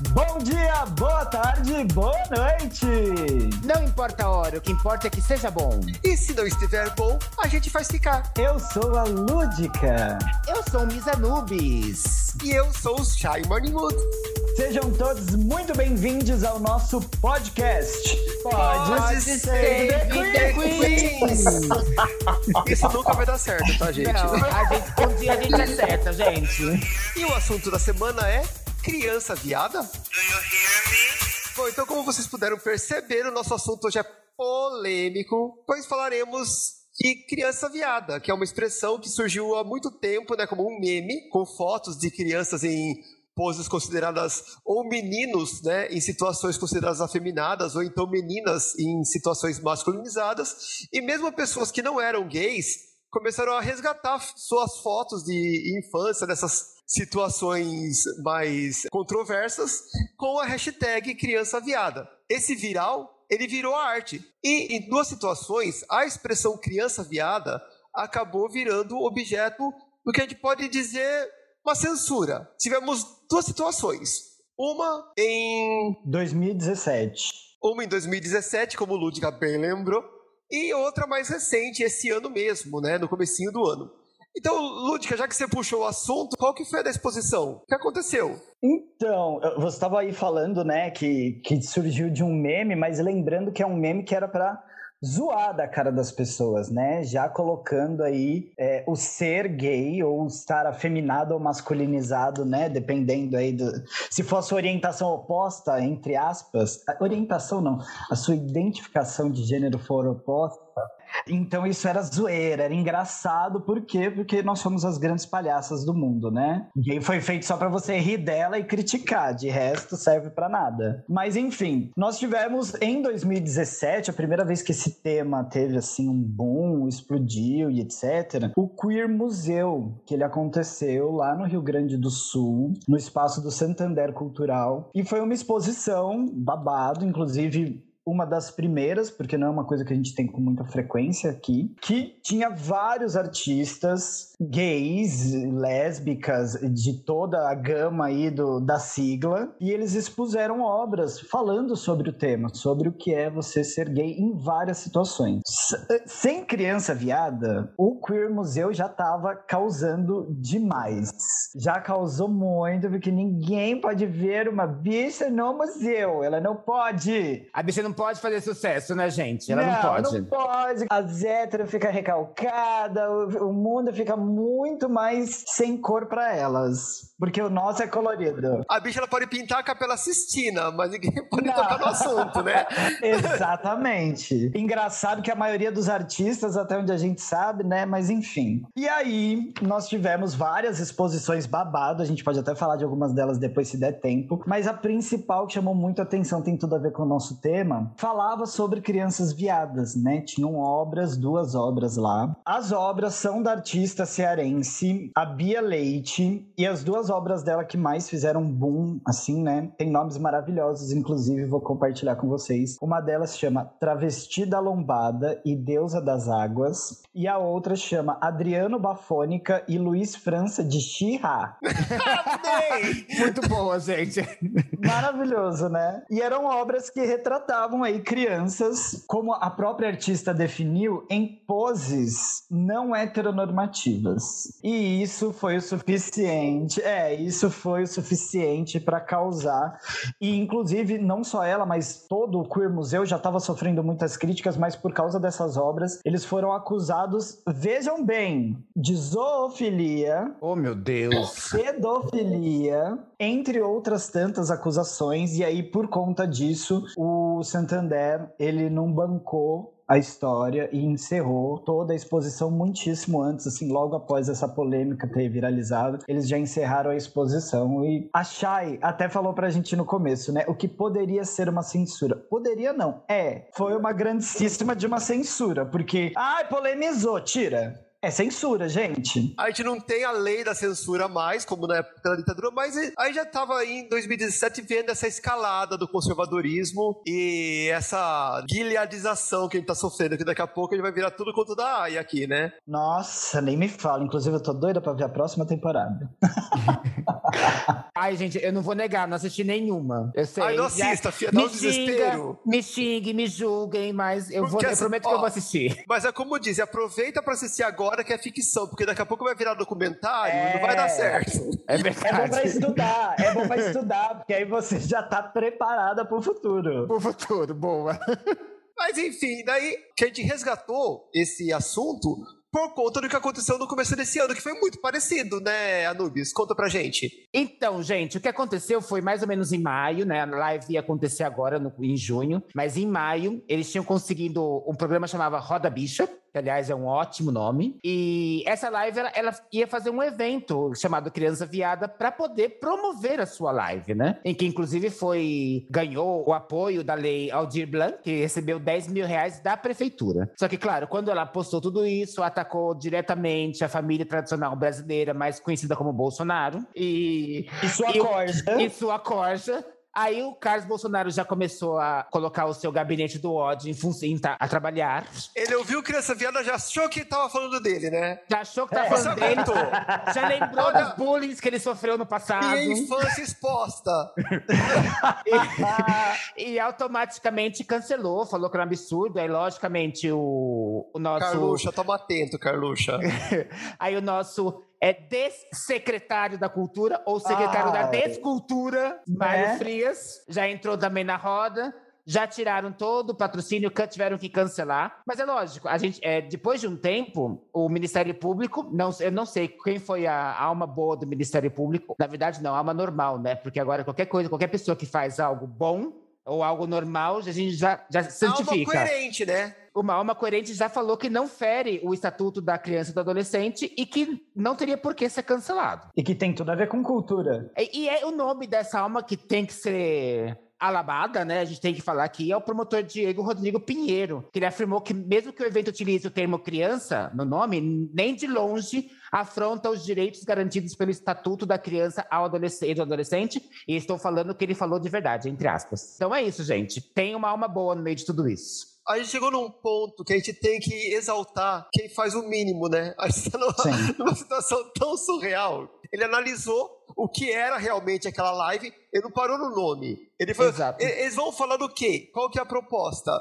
Bom dia, boa tarde, boa noite! Não importa a hora, o que importa é que seja bom. E se não estiver bom, a gente faz ficar. Eu sou a Lúdica. Eu sou o Misa Nubes. E eu sou o Shy Morning Mood. Sejam todos muito bem-vindos ao nosso podcast. Pode, Pode ser, ser The Queens. Isso nunca vai dar certo, tá, gente? Não, a gente, um dia a gente acerta, gente. E o assunto da semana é criança viada? Do you hear me? Bom, então como vocês puderam perceber, o nosso assunto hoje é polêmico, pois falaremos de criança viada, que é uma expressão que surgiu há muito tempo, né, como um meme, com fotos de crianças em poses consideradas ou meninos, né, em situações consideradas afeminadas, ou então meninas em situações masculinizadas, e mesmo pessoas que não eram gays começaram a resgatar suas fotos de infância dessas situações mais controversas com a hashtag criança viada. Esse viral, ele virou arte. E em duas situações, a expressão criança viada acabou virando objeto do que a gente pode dizer uma censura. Tivemos duas situações. Uma em 2017. Uma em 2017, como o Ludwig bem lembrou, e outra mais recente, esse ano mesmo, né, no comecinho do ano. Então, Lúdica, já que você puxou o assunto, qual que foi a da exposição? O que aconteceu? Então, você estava aí falando, né, que, que surgiu de um meme, mas lembrando que é um meme que era para zoar da cara das pessoas, né? Já colocando aí é, o ser gay ou estar afeminado ou masculinizado, né? Dependendo aí do. Se fosse orientação oposta, entre aspas. Orientação não. A sua identificação de gênero for oposta então isso era zoeira, era engraçado, por quê? Porque nós somos as grandes palhaças do mundo, né? E foi feito só para você rir dela e criticar, de resto serve para nada. Mas enfim, nós tivemos em 2017, a primeira vez que esse tema teve assim um boom, explodiu e etc, o Queer Museu, que ele aconteceu lá no Rio Grande do Sul, no espaço do Santander Cultural, e foi uma exposição babado, inclusive uma das primeiras, porque não é uma coisa que a gente tem com muita frequência aqui, que tinha vários artistas gays, lésbicas, de toda a gama aí do, da sigla, e eles expuseram obras falando sobre o tema, sobre o que é você ser gay em várias situações. Sem criança viada, o Queer Museu já estava causando demais. Já causou muito, porque ninguém pode ver uma bicha no museu. Ela não pode. A bicha não pode fazer sucesso, né, gente? Ela não, não pode. Não pode. A Zétera fica recalcada, o, o mundo fica muito mais sem cor para elas. Porque o nosso é colorido. A bicha ela pode pintar a Capela Sistina, mas ninguém pode não. tocar no assunto, né? Exatamente. Engraçado que a maioria dos artistas, até onde a gente sabe, né? Mas enfim. E aí, nós tivemos várias exposições babado. A gente pode até falar de algumas delas depois, se der tempo. Mas a principal que chamou muito atenção, tem tudo a ver com o nosso tema, falava sobre crianças viadas, né? Tinham obras, duas obras lá. As obras são da artista cearense, a Bia Leite, e as duas obras dela que mais fizeram boom, assim, né? Tem nomes maravilhosos, inclusive vou compartilhar com vocês. Uma delas chama Travesti da Lombada e Deusa das Águas, e a outra chama Adriano Bafônica e Luiz França de Xirra. Muito boa, gente. Maravilhoso, né? E eram obras que retratavam aí crianças, como a própria artista definiu, em poses não heteronormativas. E isso foi o suficiente. É, é, isso foi o suficiente para causar. E, inclusive, não só ela, mas todo o Queer Museu já estava sofrendo muitas críticas, mas por causa dessas obras, eles foram acusados, vejam bem, de zoofilia. Oh, meu Deus! Pedofilia, entre outras tantas acusações. E aí, por conta disso, o Santander, ele não bancou a história e encerrou toda a exposição muitíssimo antes, assim, logo após essa polêmica ter viralizado, eles já encerraram a exposição e a Shai até falou pra gente no começo, né, o que poderia ser uma censura. Poderia não, é, foi uma grandíssima de uma censura, porque, ai, polemizou, tira. É censura, gente. A gente não tem a lei da censura mais, como na época da ditadura, mas aí já estava em 2017 vendo essa escalada do conservadorismo e essa guilhadização que a gente está sofrendo, que daqui a pouco a gente vai virar tudo contra da AI aqui, né? Nossa, nem me fala. Inclusive, eu tô doida para ver a próxima temporada. Ai, gente, eu não vou negar, não assisti nenhuma. Eu sei. Ai, não assista, filha, dá um desespero. me xinguem, me julguem, mas eu, vou, eu assim, prometo ó, que eu vou assistir. Mas é como diz, aproveita pra assistir agora que é ficção, porque daqui a pouco vai virar documentário e não vai dar É. certo. É É bom pra verdade. estudar, é bom pra estudar, porque aí você já tá preparada pro futuro. Pro futuro, boa. Mas enfim, daí que a gente resgatou esse assunto por conta do que aconteceu no começo desse ano, que foi muito parecido, né, Anubis? Conta pra gente. Então, gente, o que aconteceu foi mais ou menos em maio, né? A live ia acontecer agora no- em junho, mas em maio eles tinham conseguido um programa chamava Roda Bicha, que aliás é um ótimo nome. E essa live ela, ela ia fazer um evento chamado Criança Viada para poder promover a sua live, né? Em que inclusive foi ganhou o apoio da lei Aldir Blanc, que recebeu 10 mil reais da prefeitura. Só que, claro, quando ela postou tudo isso, atacou diretamente a família tradicional brasileira, mais conhecida como Bolsonaro. E E sua E corda. e sua corja. Aí o Carlos Bolsonaro já começou a colocar o seu gabinete do ódio em função tá, a trabalhar. Ele ouviu Criança Viada, já achou que tava falando dele, né? Já achou que tá É, falando dele. Já lembrou Olha- dos bullying que ele sofreu no passado. Minha infância exposta. E automaticamente cancelou, falou que era um absurdo. Aí, logicamente, o, o nosso. Carluxa, toma atento, Carluxa. Aí o nosso é dessecretário da cultura, ou secretário da Ah, descultura, Mário né? Frias, já entrou também na roda. Já tiraram todo o patrocínio, tiveram que cancelar. Mas é lógico, a gente, é, depois de um tempo, o Ministério Público, não, eu não sei quem foi a alma boa do Ministério Público. Na verdade, não, a alma normal, né? Porque agora qualquer coisa, qualquer pessoa que faz algo bom ou algo normal, a gente já, já Alma certifica. coerente, né? Uma alma coerente já falou que não fere o estatuto da criança e do adolescente e que não teria por que ser cancelado. E que tem tudo a ver com cultura. E, e é o nome dessa alma que tem que ser alabada, né? A gente tem que falar aqui, é o promotor Diego Rodrigo Pinheiro, que ele afirmou que mesmo que o evento utilize o termo criança no nome, nem de longe afronta os direitos garantidos pelo Estatuto da Criança ao adolescente, e do adolescente, e estou falando o que ele falou de verdade, entre aspas. Então é isso, gente. Tem uma alma boa no meio de tudo isso. A gente chegou num ponto que a gente tem que exaltar quem faz o mínimo, né? A gente tá numa, numa situação tão surreal. Ele analisou o que era realmente aquela live, ele não parou no nome. Ele falou, Exato. "E- eles vão falar do quê? Qual que é a proposta?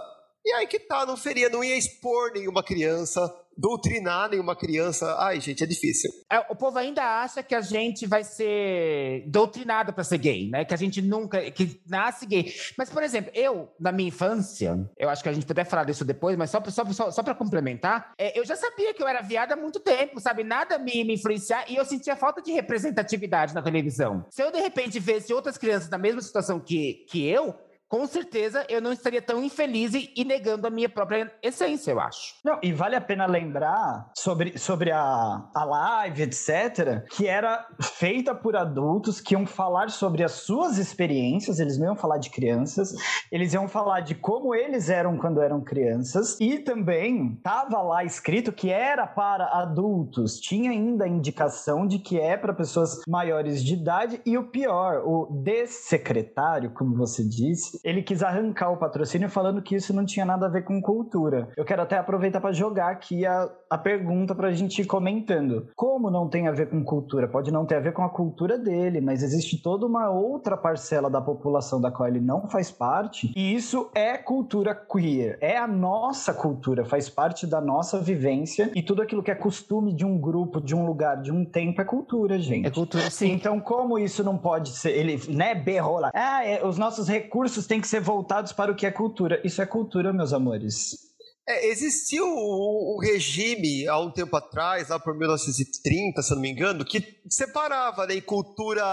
E aí que tá, não seria, não ia expor nenhuma criança, doutrinar nenhuma criança. Ai, gente, é difícil. É, o povo ainda acha que a gente vai ser doutrinado para ser gay, né? Que a gente nunca, que nasce gay. Mas, por exemplo, eu, na minha infância, eu acho que a gente puder falar disso depois, mas só, só, só, só para complementar, é, eu já sabia que eu era viada há muito tempo, sabe? Nada me, me influenciar e eu sentia falta de representatividade na televisão. Se eu, de repente, visse outras crianças na mesma situação que, que eu, com certeza eu não estaria tão infeliz e, negando a minha própria essência, eu acho. Não, e vale a pena lembrar sobre, sobre a, a live, etc., que era feita por adultos que iam falar sobre as suas experiências, eles não iam falar de crianças, eles iam falar de como eles eram quando eram crianças, e também estava lá escrito que era para adultos, tinha ainda a indicação de que é para pessoas maiores de idade, e o pior, o dessecretário, como você disse, ele quis arrancar o patrocínio falando que isso não tinha nada a ver com cultura. Eu quero até aproveitar para jogar aqui a, a pergunta para a gente ir comentando. Como não tem a ver com cultura? Pode não ter a ver com a cultura dele, mas existe toda uma outra parcela da população da qual ele não faz parte, e isso é cultura queer. É a nossa cultura, faz parte da nossa vivência, e tudo aquilo que é costume de um grupo, de um lugar, de um tempo é cultura, gente. É cultura, sim. Então, como isso não pode ser, ele, né, berrou lá, ah, é, os nossos recursos têm que ser voltados para o que é cultura. Isso é cultura, meus amores. É, existiu um, regime há um tempo atrás, lá por 1930, se eu não me engano, que separava né, cultura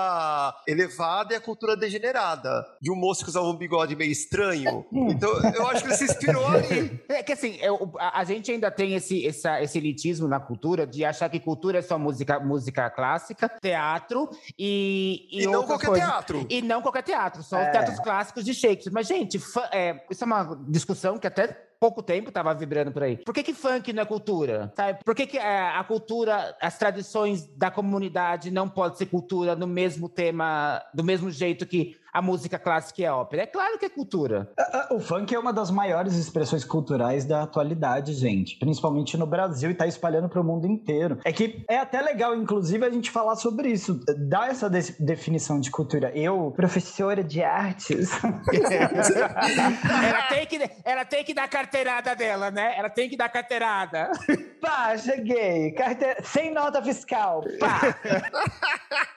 elevada e a cultura degenerada. De um moço que usava um bigode meio estranho. Então, eu acho que ele se inspirou ali. É que assim, o- a, a gente ainda tem esse, essa- esse elitismo na cultura de achar que cultura é só música, música clássica, teatro e. E, não outras qualquer coisas. teatro. E não qualquer teatro, só É. os teatros clássicos de Shakespeare. Mas, gente, fã- é, isso é uma discussão que até pouco tempo estava vibrando por aí. Por que, que funk não é cultura? Sabe? Por que, que é, a cultura, as tradições da comunidade não pode ser cultura no mesmo tema, do mesmo jeito que a música clássica e a ópera. É claro que é cultura. O funk é uma das maiores expressões culturais da atualidade, gente. Principalmente no Brasil e tá espalhando para o mundo inteiro. É que é até legal, inclusive, a gente falar sobre isso. Dar essa de definição de cultura. Eu, professora de artes. ela, tem que, ela tem que dar carteirada dela, né? Ela tem que dar carteirada. Pá, cheguei. Carte... Sem nota fiscal. Pá.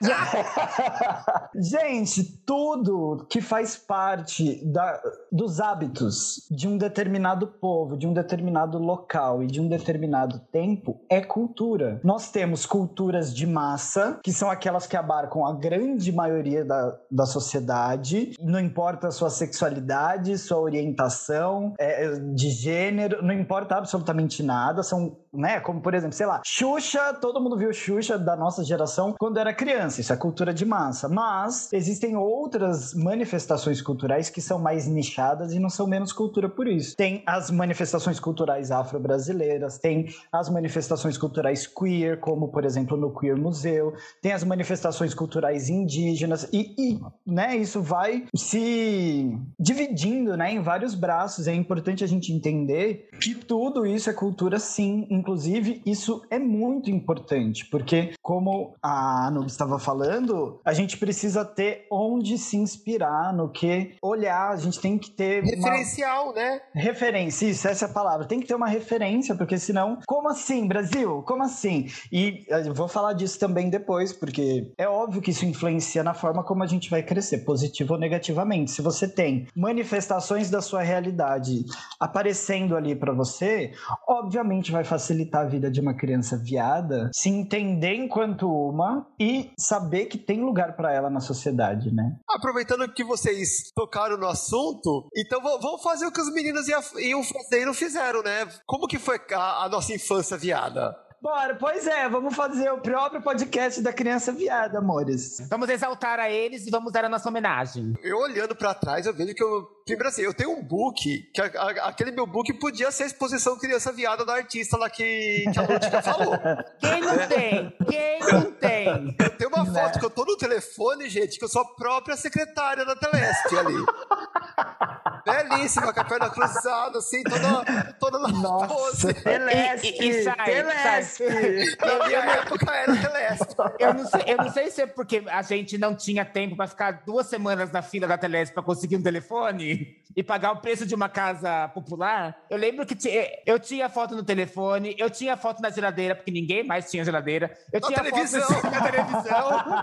gente, tudo que faz parte da, dos hábitos de um determinado povo, de um determinado local e de um determinado tempo é cultura. Nós temos culturas de massa, que são aquelas que abarcam a grande maioria da, da sociedade, não importa a sua sexualidade, sua orientação é, de gênero, não importa absolutamente nada, são né? Como, por exemplo, sei lá, Xuxa, todo mundo viu Xuxa da nossa geração quando era criança, isso é cultura de massa. Mas existem outras manifestações culturais que são mais nichadas e não são menos cultura por isso. Tem as manifestações culturais afro-brasileiras, tem as manifestações culturais queer, como, por exemplo, no Queer Museu, tem as manifestações culturais indígenas e, e né, isso vai se dividindo, né, em vários braços. É importante a gente entender que tudo isso é cultura sim, inclusive, isso é muito importante, porque, como a Anu estava falando, a gente precisa ter onde se inspirar, no que olhar, a gente tem que ter. Referencial, uma... né? Referência, isso, essa é a palavra. Tem que ter uma referência, porque senão, como assim, Brasil? Como assim? E eu vou falar disso também depois, porque é óbvio que isso influencia na forma como a gente vai crescer, positivo ou negativamente. Se você tem manifestações da sua realidade aparecendo ali para você, obviamente vai facilitar facilitar a vida de uma criança viada se entender enquanto uma e saber que tem lugar para ela na sociedade, né? Aproveitando que vocês tocaram no assunto, então vamos fazer o que os meninos iam fazer e não fizeram, né? Como que foi a, a nossa infância viada? Bora, pois é, vamos fazer o próprio podcast da criança viada, amores. Vamos exaltar a eles e vamos dar a nossa homenagem. Eu olhando para trás, eu vejo que eu. Primeiro assim, eu tenho um book, que a, a, aquele meu book podia ser a exposição criança viada da artista lá que, que a Lúdica falou. Quem não tem? Quem não tem? Eu tenho uma foto né? que eu tô no telefone, gente, que eu sou a própria secretária da Telesp ali. Belíssima, com a perna cruzada, assim, toda, toda na Nossa, pose. Telesp, e, e, e sai, Telesp. Na minha época era Telesp. Eu não, sei, eu não sei se é porque a gente não tinha tempo para ficar duas semanas na fila da Telesp para conseguir um telefone e pagar o preço de uma casa popular. Eu lembro que eu tinha foto no telefone, eu tinha foto na geladeira, porque ninguém mais tinha geladeira. Eu na tinha televisão. foto na televisão.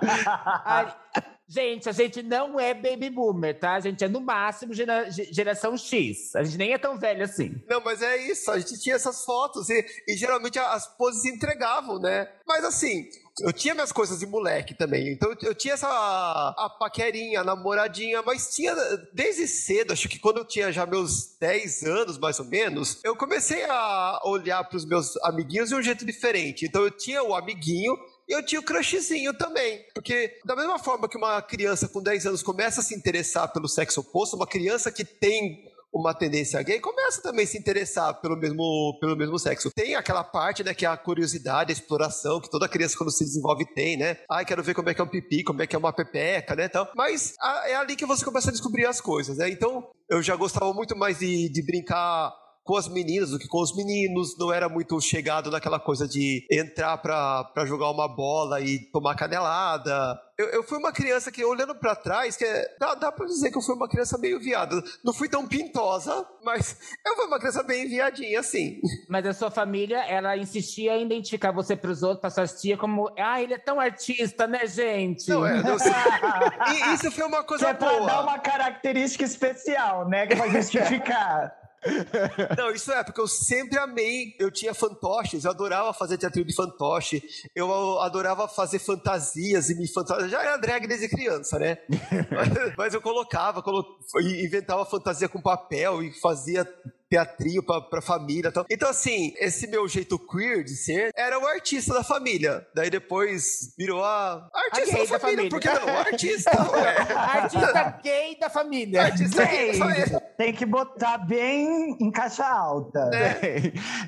Aí, Gente, a gente não é baby boomer, tá? A gente é no máximo gera, geração X. A gente nem é tão velho assim. Não, mas é isso. A gente tinha essas fotos e, e geralmente as poses entregavam, né? Mas assim, eu tinha minhas coisas de moleque também. Então eu tinha essa a paquerinha, a namoradinha, mas tinha desde cedo, acho que quando eu tinha já meus 10 anos, mais ou menos, eu comecei a olhar para os meus amiguinhos de um jeito diferente. Então eu tinha o amiguinho eu tinha o crushzinho também. Porque, da mesma forma que uma criança com 10 anos começa a se interessar pelo sexo oposto, uma criança que tem uma tendência gay começa também a se interessar pelo mesmo, pelo mesmo sexo. Tem aquela parte, né, que é a curiosidade, a exploração, que toda criança quando se desenvolve tem, né? Ai, quero ver como é que é um pipi, como é que é uma pepeca, né? Então, mas a, é ali que você começa a descobrir as coisas, né? Então, eu já gostava muito mais de, de brincar com as meninas do que com os meninos, não era muito chegado naquela coisa de entrar pra, jogar uma bola e tomar canelada. Eu, eu fui uma criança que, olhando para trás, que é, dá, dá pra dizer que eu fui uma criança meio viada. Não fui tão pintosa, mas eu fui uma criança bem viadinha, assim. Mas a sua família, ela insistia em identificar você pros outros, pra suas tia, como, ah, ele é tão artista, né, gente? Não, é, não sei. e isso foi uma coisa que é boa. pra dar uma característica especial, né, que pra justificar. Não, isso é, porque eu sempre amei. Eu tinha fantoches, eu adorava fazer teatro de fantoche, eu adorava fazer fantasias e me fantasiar. Já era drag desde criança, né? mas, mas, eu colocava, colo... inventava fantasia com papel e fazia teatrinho pra, pra família. Então, então, assim, esse meu jeito queer de ser era o artista da família. Daí depois virou a artista A da, gay da família, família. Por que não? Artista. Artista gay da família. Artista gay da família. Tem que botar bem em caixa alta.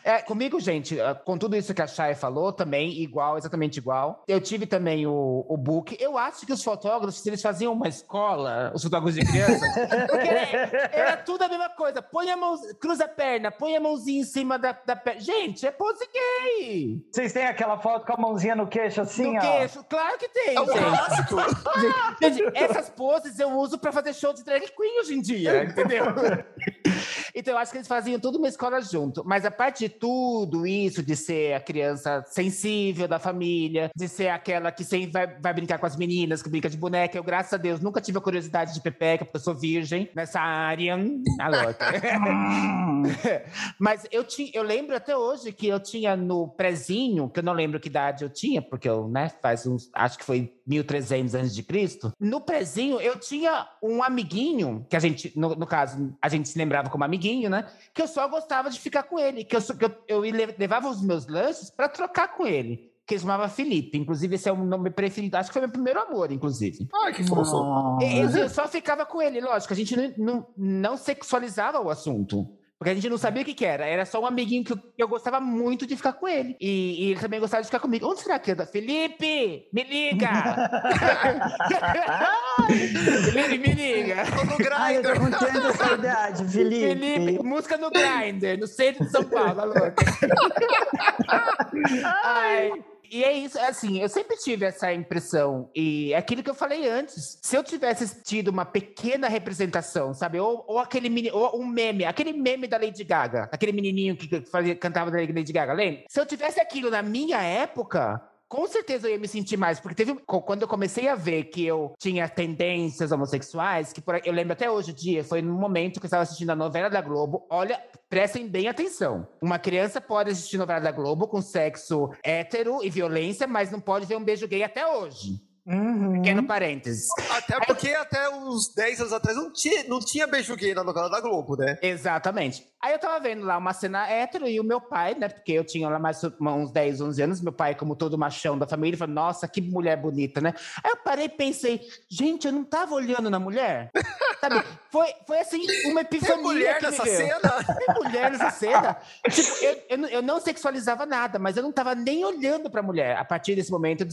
É, comigo, gente, ah, com tudo isso que a Chay falou, também igual, exatamente igual. Eu tive também o, o book. Eu acho que os fotógrafos, eles faziam uma escola, os fotógrafos de criança, porque era, era tudo a mesma coisa. Põe a mão, cruza a perna, põe a mãozinha em cima da, da perna. Gente, é pose gay. Vocês têm aquela foto com a mãozinha no queixo assim, no ó? queixo, claro que tem, É um gente. clássico. Gente, essas poses eu uso pra fazer show de drag queen hoje em dia, entendeu? então eu acho que eles faziam tudo uma escola junto. Mas a parte de tudo isso, de ser a criança sensível da família, de ser aquela que sempre vai, vai brincar com as meninas, que brinca de boneca, eu, graças a Deus, nunca tive a curiosidade de pepeca, porque eu sou virgem nessa área. A louca. Hum. Mas eu, tinha, eu lembro até hoje que eu tinha no prezinho, que eu não lembro que idade eu tinha, porque eu, né, faz uns, acho que foi 1300 antes de Cristo. No prezinho eu tinha um amiguinho, que a gente, no, no caso, a gente se lembrava como amiguinho, né, que eu só gostava de ficar com ele, que eu, que eu, eu le- levava os meus lanches para trocar com ele. Que ele chamava Felipe. Inclusive, esse é o nome preferido. Acho que foi meu primeiro amor, inclusive. Ai, que fofo. Eu, eu só ficava com ele, lógico. A gente não, não, não sexualizava o assunto. Porque a gente não sabia o que, que era. Era só um amiguinho que eu, que eu gostava muito de ficar com ele. E, e ele também gostava de ficar comigo. Onde será que anda? Felipe, me liga! Felipe, me liga! Tô no Ai, eu tô grinder. com tanta saudade, Felipe. Felipe, música no Grindr, no centro de São Paulo, a louca. Ai, e é isso, é assim, eu sempre tive essa impressão. E é aquilo que eu falei antes. Se eu tivesse tido uma pequena representação, sabe? Ou, ou aquele mini, ou um meme, aquele meme da Lady Gaga, aquele menininho que fazia, cantava da Lady Gaga, lembra? Se eu tivesse aquilo na minha época. Com certeza eu ia me sentir mais, porque teve quando eu comecei a ver que eu tinha tendências homossexuais, que por eu lembro até hoje em dia, foi no momento que eu estava assistindo a novela da Globo. Olha, prestem bem atenção. Uma criança pode assistir novela da Globo com sexo hétero e violência, mas não pode ver um beijo gay até hoje. Uhum. Pequeno parênteses. Até porque até uns 10 anos atrás não tinha, não tinha beijo gay na novela da Globo, né? Exatamente. Aí eu tava vendo lá uma cena hétero e o meu pai, né? Porque eu tinha lá mais uns 10, 11 anos, meu pai, como todo machão da família, falou: Nossa, que mulher bonita, né? Aí eu parei e pensei: Gente, eu não tava olhando na mulher? Sabe? Foi, foi assim, uma Tem epifania. mulher que me nessa cena? Tem mulher nessa cena. Tipo, eu, eu, não- eu não sexualizava nada, mas eu não tava nem olhando pra mulher. A partir desse momento, eu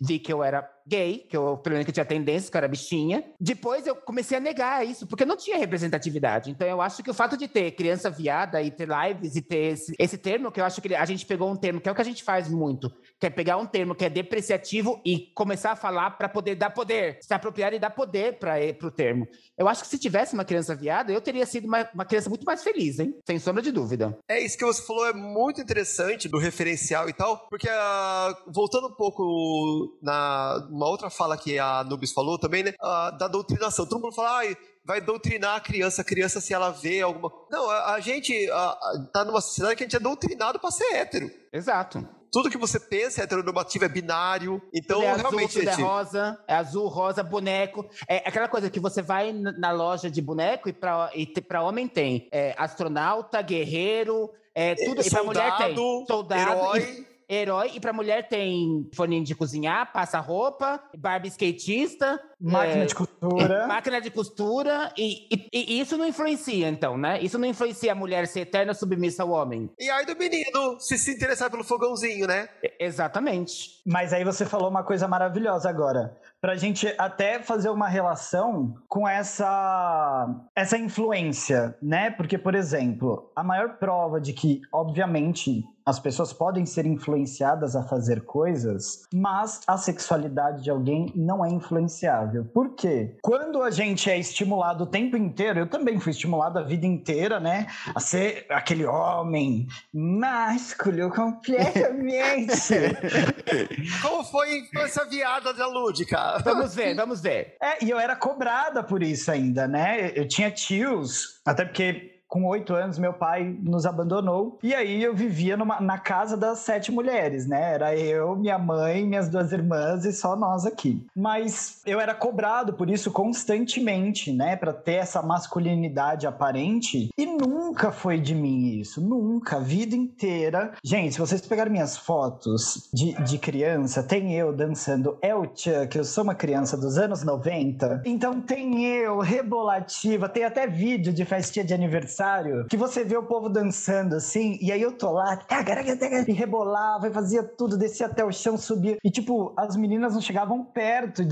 vi que eu era gay, que eu, pelo menos que eu tinha tendência, que eu era bichinha. Depois eu comecei a negar isso, porque não tinha representatividade. Então eu acho que o fato de ter criança viada e ter lives e ter esse, esse termo, que eu acho que a gente pegou um termo, que é o que a gente faz muito, que é pegar um termo que é depreciativo e começar a falar pra poder dar poder, se apropriar e dar poder para o termo. Eu acho que se tivesse uma criança viada, eu teria sido uma, uma criança muito mais feliz, hein? Sem sombra de dúvida. É isso que você falou, é muito interessante do referencial e tal, porque ah, voltando um pouco na uma outra fala que a Nubis falou também, né, ah, da doutrinação. Todo mundo fala, ai, vai doutrinar a criança, a criança se ela vê alguma... Não, a, a gente ah, ah, tá numa sociedade que a gente é doutrinado pra ser hétero. Exato. Tudo que você pensa é heteronormativo, é binário. Então, é azul, realmente, tudo é gente, rosa, é azul, rosa, boneco. É aquela coisa que você vai na loja de boneco e pra, e pra homem tem é, astronauta, guerreiro, é, tudo. e pra mulher tem soldado, soldado, herói... e- herói. E pra mulher tem forninho de cozinhar, passa-roupa, Barbie skatista. Máquina é, de costura. Máquina de costura, e, e- e isso não influencia, então, né? Isso não influencia a mulher ser eterna submissa ao homem. E aí do menino se se interessar pelo fogãozinho, né? Exatamente. Mas aí você falou uma coisa maravilhosa agora. Pra gente até fazer uma relação com essa, essa influência, né? Porque, por exemplo, a maior prova de que, obviamente, as pessoas podem ser influenciadas a fazer coisas, mas a sexualidade de alguém não é influenciável. Por quê? Quando a gente é estimulado o tempo inteiro, eu também fui estimulado a vida inteira, né? A ser aquele homem másculo completamente. Como foi a infância viada da Lúdica? Vamos ver, vamos ver. É, e eu era cobrada por isso ainda, né? Eu tinha tios, até porque com oito anos, meu pai nos abandonou. E aí eu vivia numa, na casa das sete mulheres, né? Era eu, minha mãe, minhas duas irmãs e só nós aqui. Mas eu era cobrado por isso constantemente, né? Pra ter essa masculinidade aparente. E nunca foi de mim isso. Nunca. A vida inteira. Gente, se vocês pegarem minhas fotos de, de criança, tem eu dançando El Chuck. Eu sou uma criança dos anos 90. Então tem eu, rebolativa. Tem até vídeo de festinha de aniversário que você vê o povo dançando assim. E aí eu tô lá, e rebolava, e fazia tudo, descia até o chão, subia. E tipo, as meninas não chegavam perto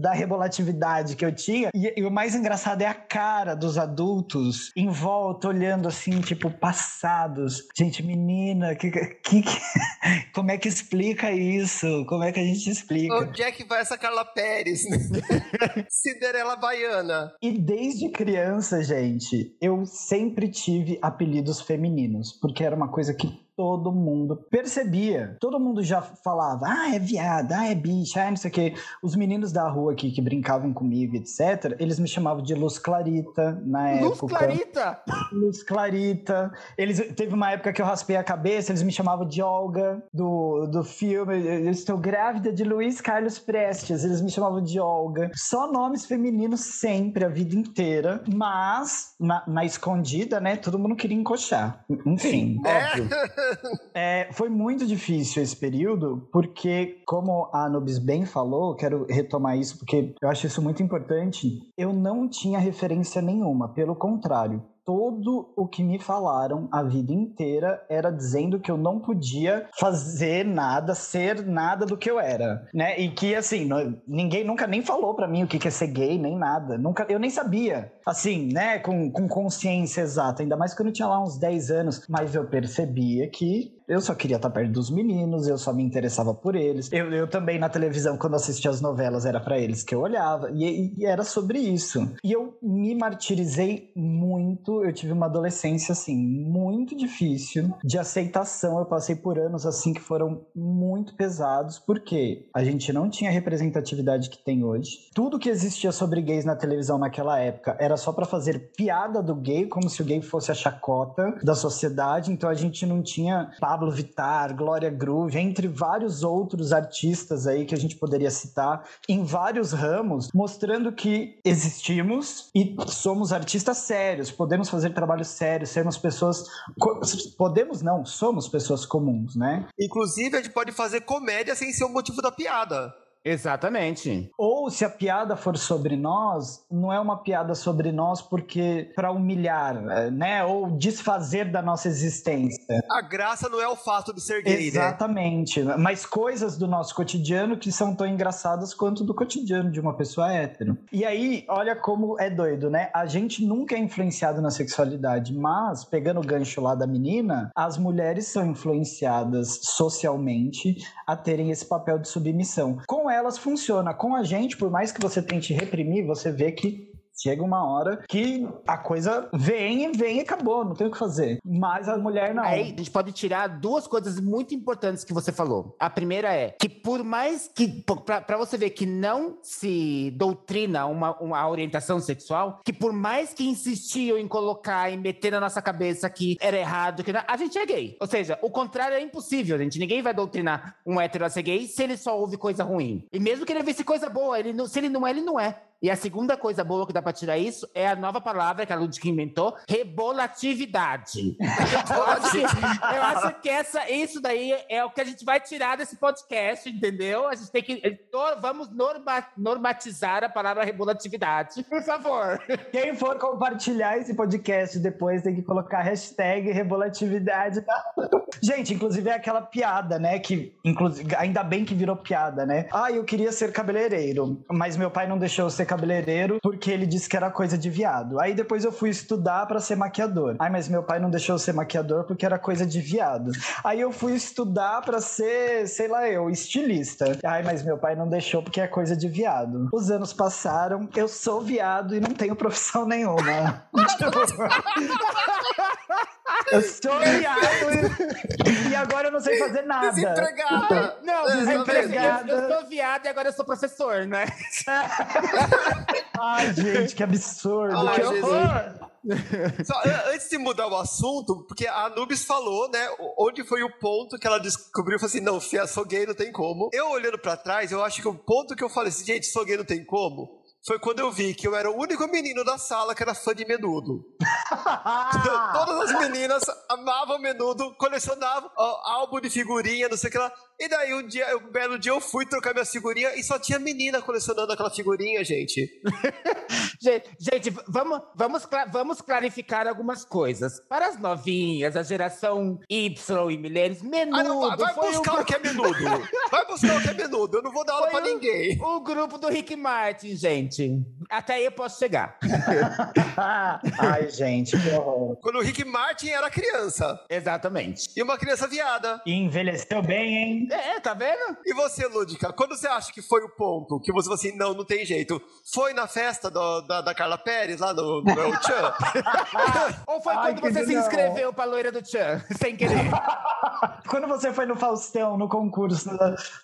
da rebolatividade que eu tinha. E, e, o mais engraçado é a cara dos adultos em volta, olhando assim, tipo, passados. Gente, menina, que, que, que como é que explica isso? Como é que a gente explica? Onde é que vai essa Carla Pérez? Né? Cinderela Baiana. E desde criança, gente, eu sempre tive apelidos femininos, porque era uma coisa que todo mundo percebia. Todo mundo já falava, ah, é viada, ah, é bicha, ah, não sei o quê. Os meninos da rua aqui que brincavam comigo, etc., eles me chamavam de Luz Clarita na Luz época. Luz Clarita? Luz Clarita. Eles, teve uma época que eu raspei a cabeça, eles me chamavam de Olga, do, do filme Eu Estou Grávida de Luiz Carlos Prestes. Eles me chamavam de Olga. Só nomes femininos sempre, a vida inteira. Mas, na, na escondida, né, todo mundo queria encoxar. Enfim. É. Óbvio. É, foi muito difícil esse período, porque, como a Anubis bem falou, quero retomar isso porque eu acho isso muito importante. Eu não tinha referência nenhuma, pelo contrário todo o que me falaram a vida inteira era dizendo que eu não podia fazer nada, ser nada do que eu era, né? E que assim, ninguém nunca nem falou para mim o que é ser gay, nem nada. Nunca, eu nem sabia. Assim, né, com, com consciência exata, ainda mais quando eu tinha lá uns 10 anos, mas eu percebia que eu só queria estar perto dos meninos, eu só me interessava por eles. Eu, eu também na televisão, quando assistia as novelas, era para eles que eu olhava, e, e, era sobre isso. E eu me martirizei muito. Eu tive uma adolescência, assim, muito difícil de aceitação. Eu passei por anos, assim, que foram muito pesados, porque a gente não tinha representatividade que tem hoje. Tudo que existia sobre gays na televisão naquela época era só para fazer piada do gay, como se o gay fosse a chacota da sociedade, então a gente não tinha Pablo Vittar, Glória Groove, entre vários outros artistas aí que a gente poderia citar em vários ramos, mostrando que existimos e somos artistas sérios, podemos fazer trabalho sério, sermos pessoas. Podemos não, somos pessoas comuns, né? Inclusive, a gente pode fazer comédia sem ser o motivo da piada. Exatamente. Ou se a piada for sobre nós, não é uma piada sobre nós porque para humilhar, é, né? Ou desfazer da nossa existência. A graça não é o fato de ser gay, né? Exatamente. Né? Mas coisas do nosso cotidiano que são tão engraçadas quanto do cotidiano de uma pessoa hétero. E aí, olha como é doido, né? A gente nunca é influenciado na sexualidade, mas pegando o gancho lá da menina, as mulheres são influenciadas socialmente a terem esse papel de submissão. Com elas funciona. Com a gente, por mais que você tente reprimir, você vê que chega uma hora que a coisa vem e vem e acabou, não tem o que fazer. Mas a mulher não. Aí a gente pode tirar duas coisas muito importantes que você falou. A primeira é que por mais que para você ver que não se doutrina uma, uma orientação sexual, que por mais que insistiam em colocar e meter na nossa cabeça que era errado, que não, a gente é gay. Ou seja, o contrário é impossível, gente. Ninguém vai doutrinar um hétero a ser gay se ele só ouve coisa ruim. E mesmo que ele visse coisa boa, ele não, se ele não é, ele não é. E a segunda coisa boa que dá para tirar isso é a nova palavra que a Ludwig inventou, rebolatividade. eu, acho, que essa, isso daí é o que a gente vai tirar desse podcast, entendeu? A gente tem que. Vamos norma, normatizar a palavra rebolatividade, por favor. Quem for compartilhar esse podcast depois tem que colocar hashtag rebolatividade. Gente, inclusive é aquela piada, né? Que inclusive, ainda bem que virou piada, né? Ah, eu queria ser cabeleireiro, mas meu pai não deixou eu ser cabeleireiro porque ele disse que era coisa de viado. Aí depois eu fui estudar para ser maquiador. Ai, mas meu pai não deixou eu ser maquiador porque era coisa de viado. Aí eu fui estudar para ser, sei lá, eu, estilista. Ai, mas meu pai não deixou porque é coisa de viado. Os anos passaram, eu sou viado e não tenho profissão nenhuma. Eu sou viado e agora eu não sei fazer nada. Desempregada. Não, desempregada. Eu, eu, sou viado e agora eu sou professor, né? Ai, gente, que absurdo. Ai, que horror. Só, antes de mudar o assunto, porque a Anubis falou, né, onde foi o ponto que ela descobriu, falou assim, não, Fia, sou gay, não tem como. Eu olhando para trás, eu acho que o ponto que eu falei assim, gente, sou gay, não tem como, foi quando eu vi que eu era o único menino da sala que era fã de menudo. Todas as meninas amavam menudo, colecionavam álbum de figurinha, não sei o que lá. E daí um dia, um belo dia eu fui trocar minha figurinha e só tinha menina colecionando aquela figurinha, gente. gente, gente, vamos, vamos, vamos clarificar algumas coisas. Para as novinhas, a geração Y e milênios, menudo. Ah, não, vai buscar o... o... que é menudo. Vai buscar o que é menudo. Eu não vou dar aula foi pra o, ninguém. O grupo do Rick Martin, gente. Até aí eu posso chegar. Ai, gente, que horror. Quando o Rick Martin era criança. Exatamente. E uma criança viada. E envelheceu bem, hein? É, tá vendo? E você, Lúdica, quando você acha que foi o ponto que você falou assim, não, não tem jeito, foi na festa do, da, da, Carla Pérez, lá no, no El Chan? Ou foi Ai, quando você se inscreveu pra loira do Chan, sem querer? quando você foi no Faustão, no concurso,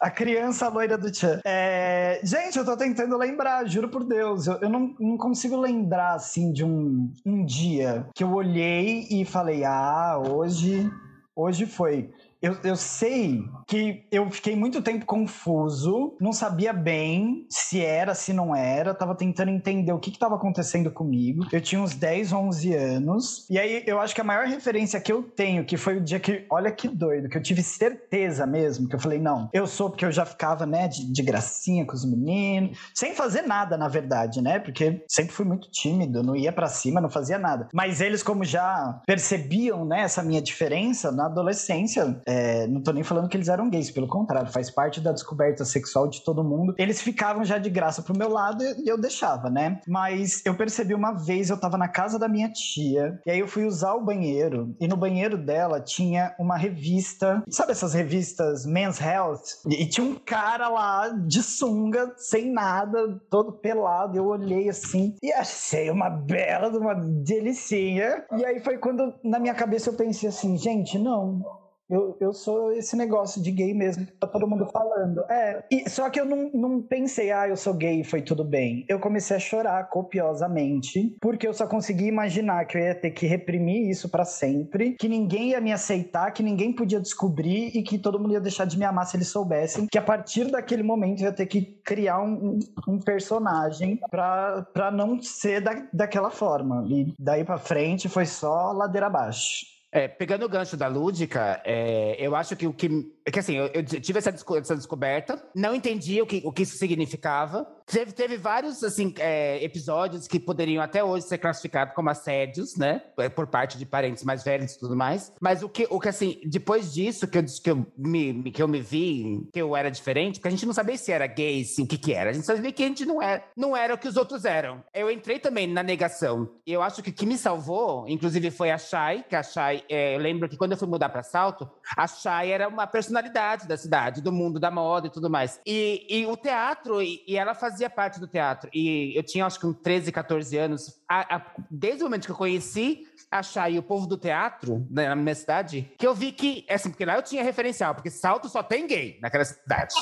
a criança loira do Chan. É... Gente, eu tô tentando lembrar, juro por Deus, eu, eu não, não consigo lembrar, assim, de um, um dia que eu olhei e falei, ah, hoje, hoje foi. Eu, eu sei que eu fiquei muito tempo confuso, não sabia bem se era, se não era, tava tentando entender o que estava acontecendo comigo. Eu tinha uns 10, 11 anos, e aí eu acho que a maior referência que eu tenho, que foi o dia que, olha que doido, que eu tive certeza mesmo, que eu falei, não, eu sou porque eu já ficava, né, de, de gracinha com os meninos, sem fazer nada, na verdade, né, porque sempre fui muito tímido, não ia para cima, não fazia nada. Mas eles, como já percebiam, né, essa minha diferença na adolescência, é, não tô nem falando que eles eram gays, pelo contrário, faz parte da descoberta sexual de todo mundo. Eles ficavam já de graça pro meu lado e eu deixava, né? Mas eu percebi uma vez, eu tava na casa da minha tia, e aí eu fui usar o banheiro, e no banheiro dela tinha uma revista, sabe essas revistas Men's Health? E, e tinha um cara lá de sunga, sem nada, todo pelado. Eu olhei assim e achei uma bela, uma delicinha. E aí foi quando na minha cabeça eu pensei assim, gente, não, eu, eu sou esse negócio de gay mesmo, tá todo mundo falando. É, e, só que eu não, não pensei, ah, eu sou gay, foi tudo bem. Eu comecei a chorar copiosamente, porque eu só consegui imaginar que eu ia ter que reprimir isso para sempre, que ninguém ia me aceitar, que ninguém podia descobrir e que todo mundo ia deixar de me amar se eles soubessem, que a partir daquele momento eu ia ter que criar um, um personagem pra não ser da, daquela forma. E daí para frente foi só ladeira abaixo. É, pegando o gancho da lúdica, é, eu acho que o que. É que assim, eu, eu tive essa, desco essa, descoberta, não entendi o que, o que isso significava. Teve, teve vários assim, é, episódios que poderiam até hoje ser classificados como assédios, né? É, por parte de parentes mais velhos e tudo mais. Mas o que, o que assim, depois disso que eu, que eu, me, que eu me vi, que eu era diferente, porque a gente não sabia se era gay, se, o que que era. A gente sabia que a gente não era, não era o que os outros eram. Eu entrei também na negação. E eu acho que o que me salvou, inclusive, foi a Shai, que a Shai, é, eu lembro que quando eu fui mudar para Salto, a Shai era uma personalidade da cidade, do mundo da moda e tudo mais. E, e o teatro, e, e ela fazia fazia parte do teatro. E eu tinha, acho que, uns 13, 14 anos. A, a, desde o momento que eu conheci a Chay e o povo do teatro né, na minha cidade, que eu vi que, assim, porque lá eu tinha referencial, porque Salto só tem gay naquela cidade.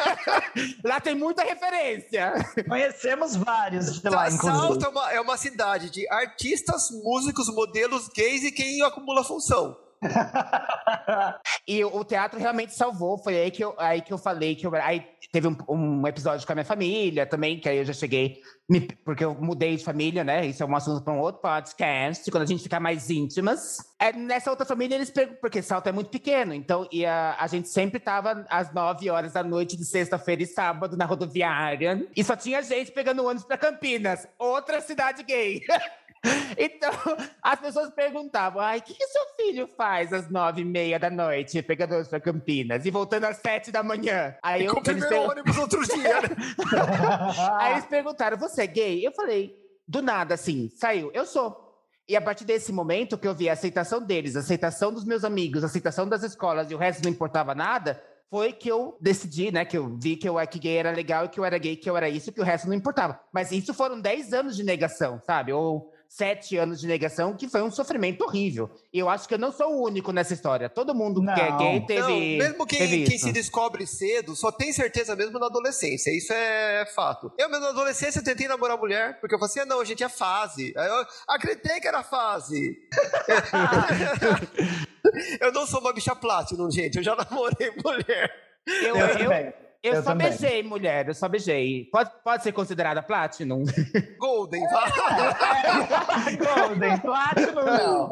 lá tem muita referência. Conhecemos vários de lá, inclusive. Salto é uma, é uma cidade de artistas, músicos, modelos gays e quem acumula função. e o teatro realmente salvou. Foi aí que eu, aí que eu falei que eu. Aí teve um, um episódio com a minha família também, que aí eu já cheguei. Me, porque eu mudei de família, né? Isso é um assunto para um outro podcast, quando a gente ficar mais íntimas. É, nessa outra família, eles perguntam, porque Salto é muito pequeno, então e a, a gente sempre tava às 9 horas da noite de sexta-feira e sábado na rodoviária. E só tinha gente pegando ônibus para Campinas, outra cidade gay. Então, as pessoas perguntavam: ai, o que, que seu filho faz às nove e meia da noite, pegando para Campinas e voltando às sete da manhã? Aí e eu comprei per... ônibus outro dia. Aí eles perguntaram: você é gay? Eu falei: do nada, assim, saiu, eu sou. E a partir desse momento que eu vi a aceitação deles, a aceitação dos meus amigos, a aceitação das escolas e o resto não importava nada, foi que eu decidi, né? Que eu vi que eu que gay era legal e que eu era gay, que eu era isso, que o resto não importava. Mas isso foram 10 anos de negação, sabe? Ou sete anos de negação, que foi um sofrimento horrível. E eu acho que eu não sou o único nessa história. Todo mundo Não. que é gay teve. Não, mesmo quem, teve quem se descobre cedo só tem certeza mesmo na adolescência. Isso é fato. Eu mesmo na adolescência tentei namorar mulher, porque eu falei assim: ah, não, gente, é fase. Aí eu acreditei que era fase. eu não sou uma bicha platinum, gente. Eu já namorei mulher. Eu, Eu eu. Eu Eu só também. beijei, mulher. Eu só beijei. Pode, pode ser considerada Platinum? Golden. Golden, Platinum não.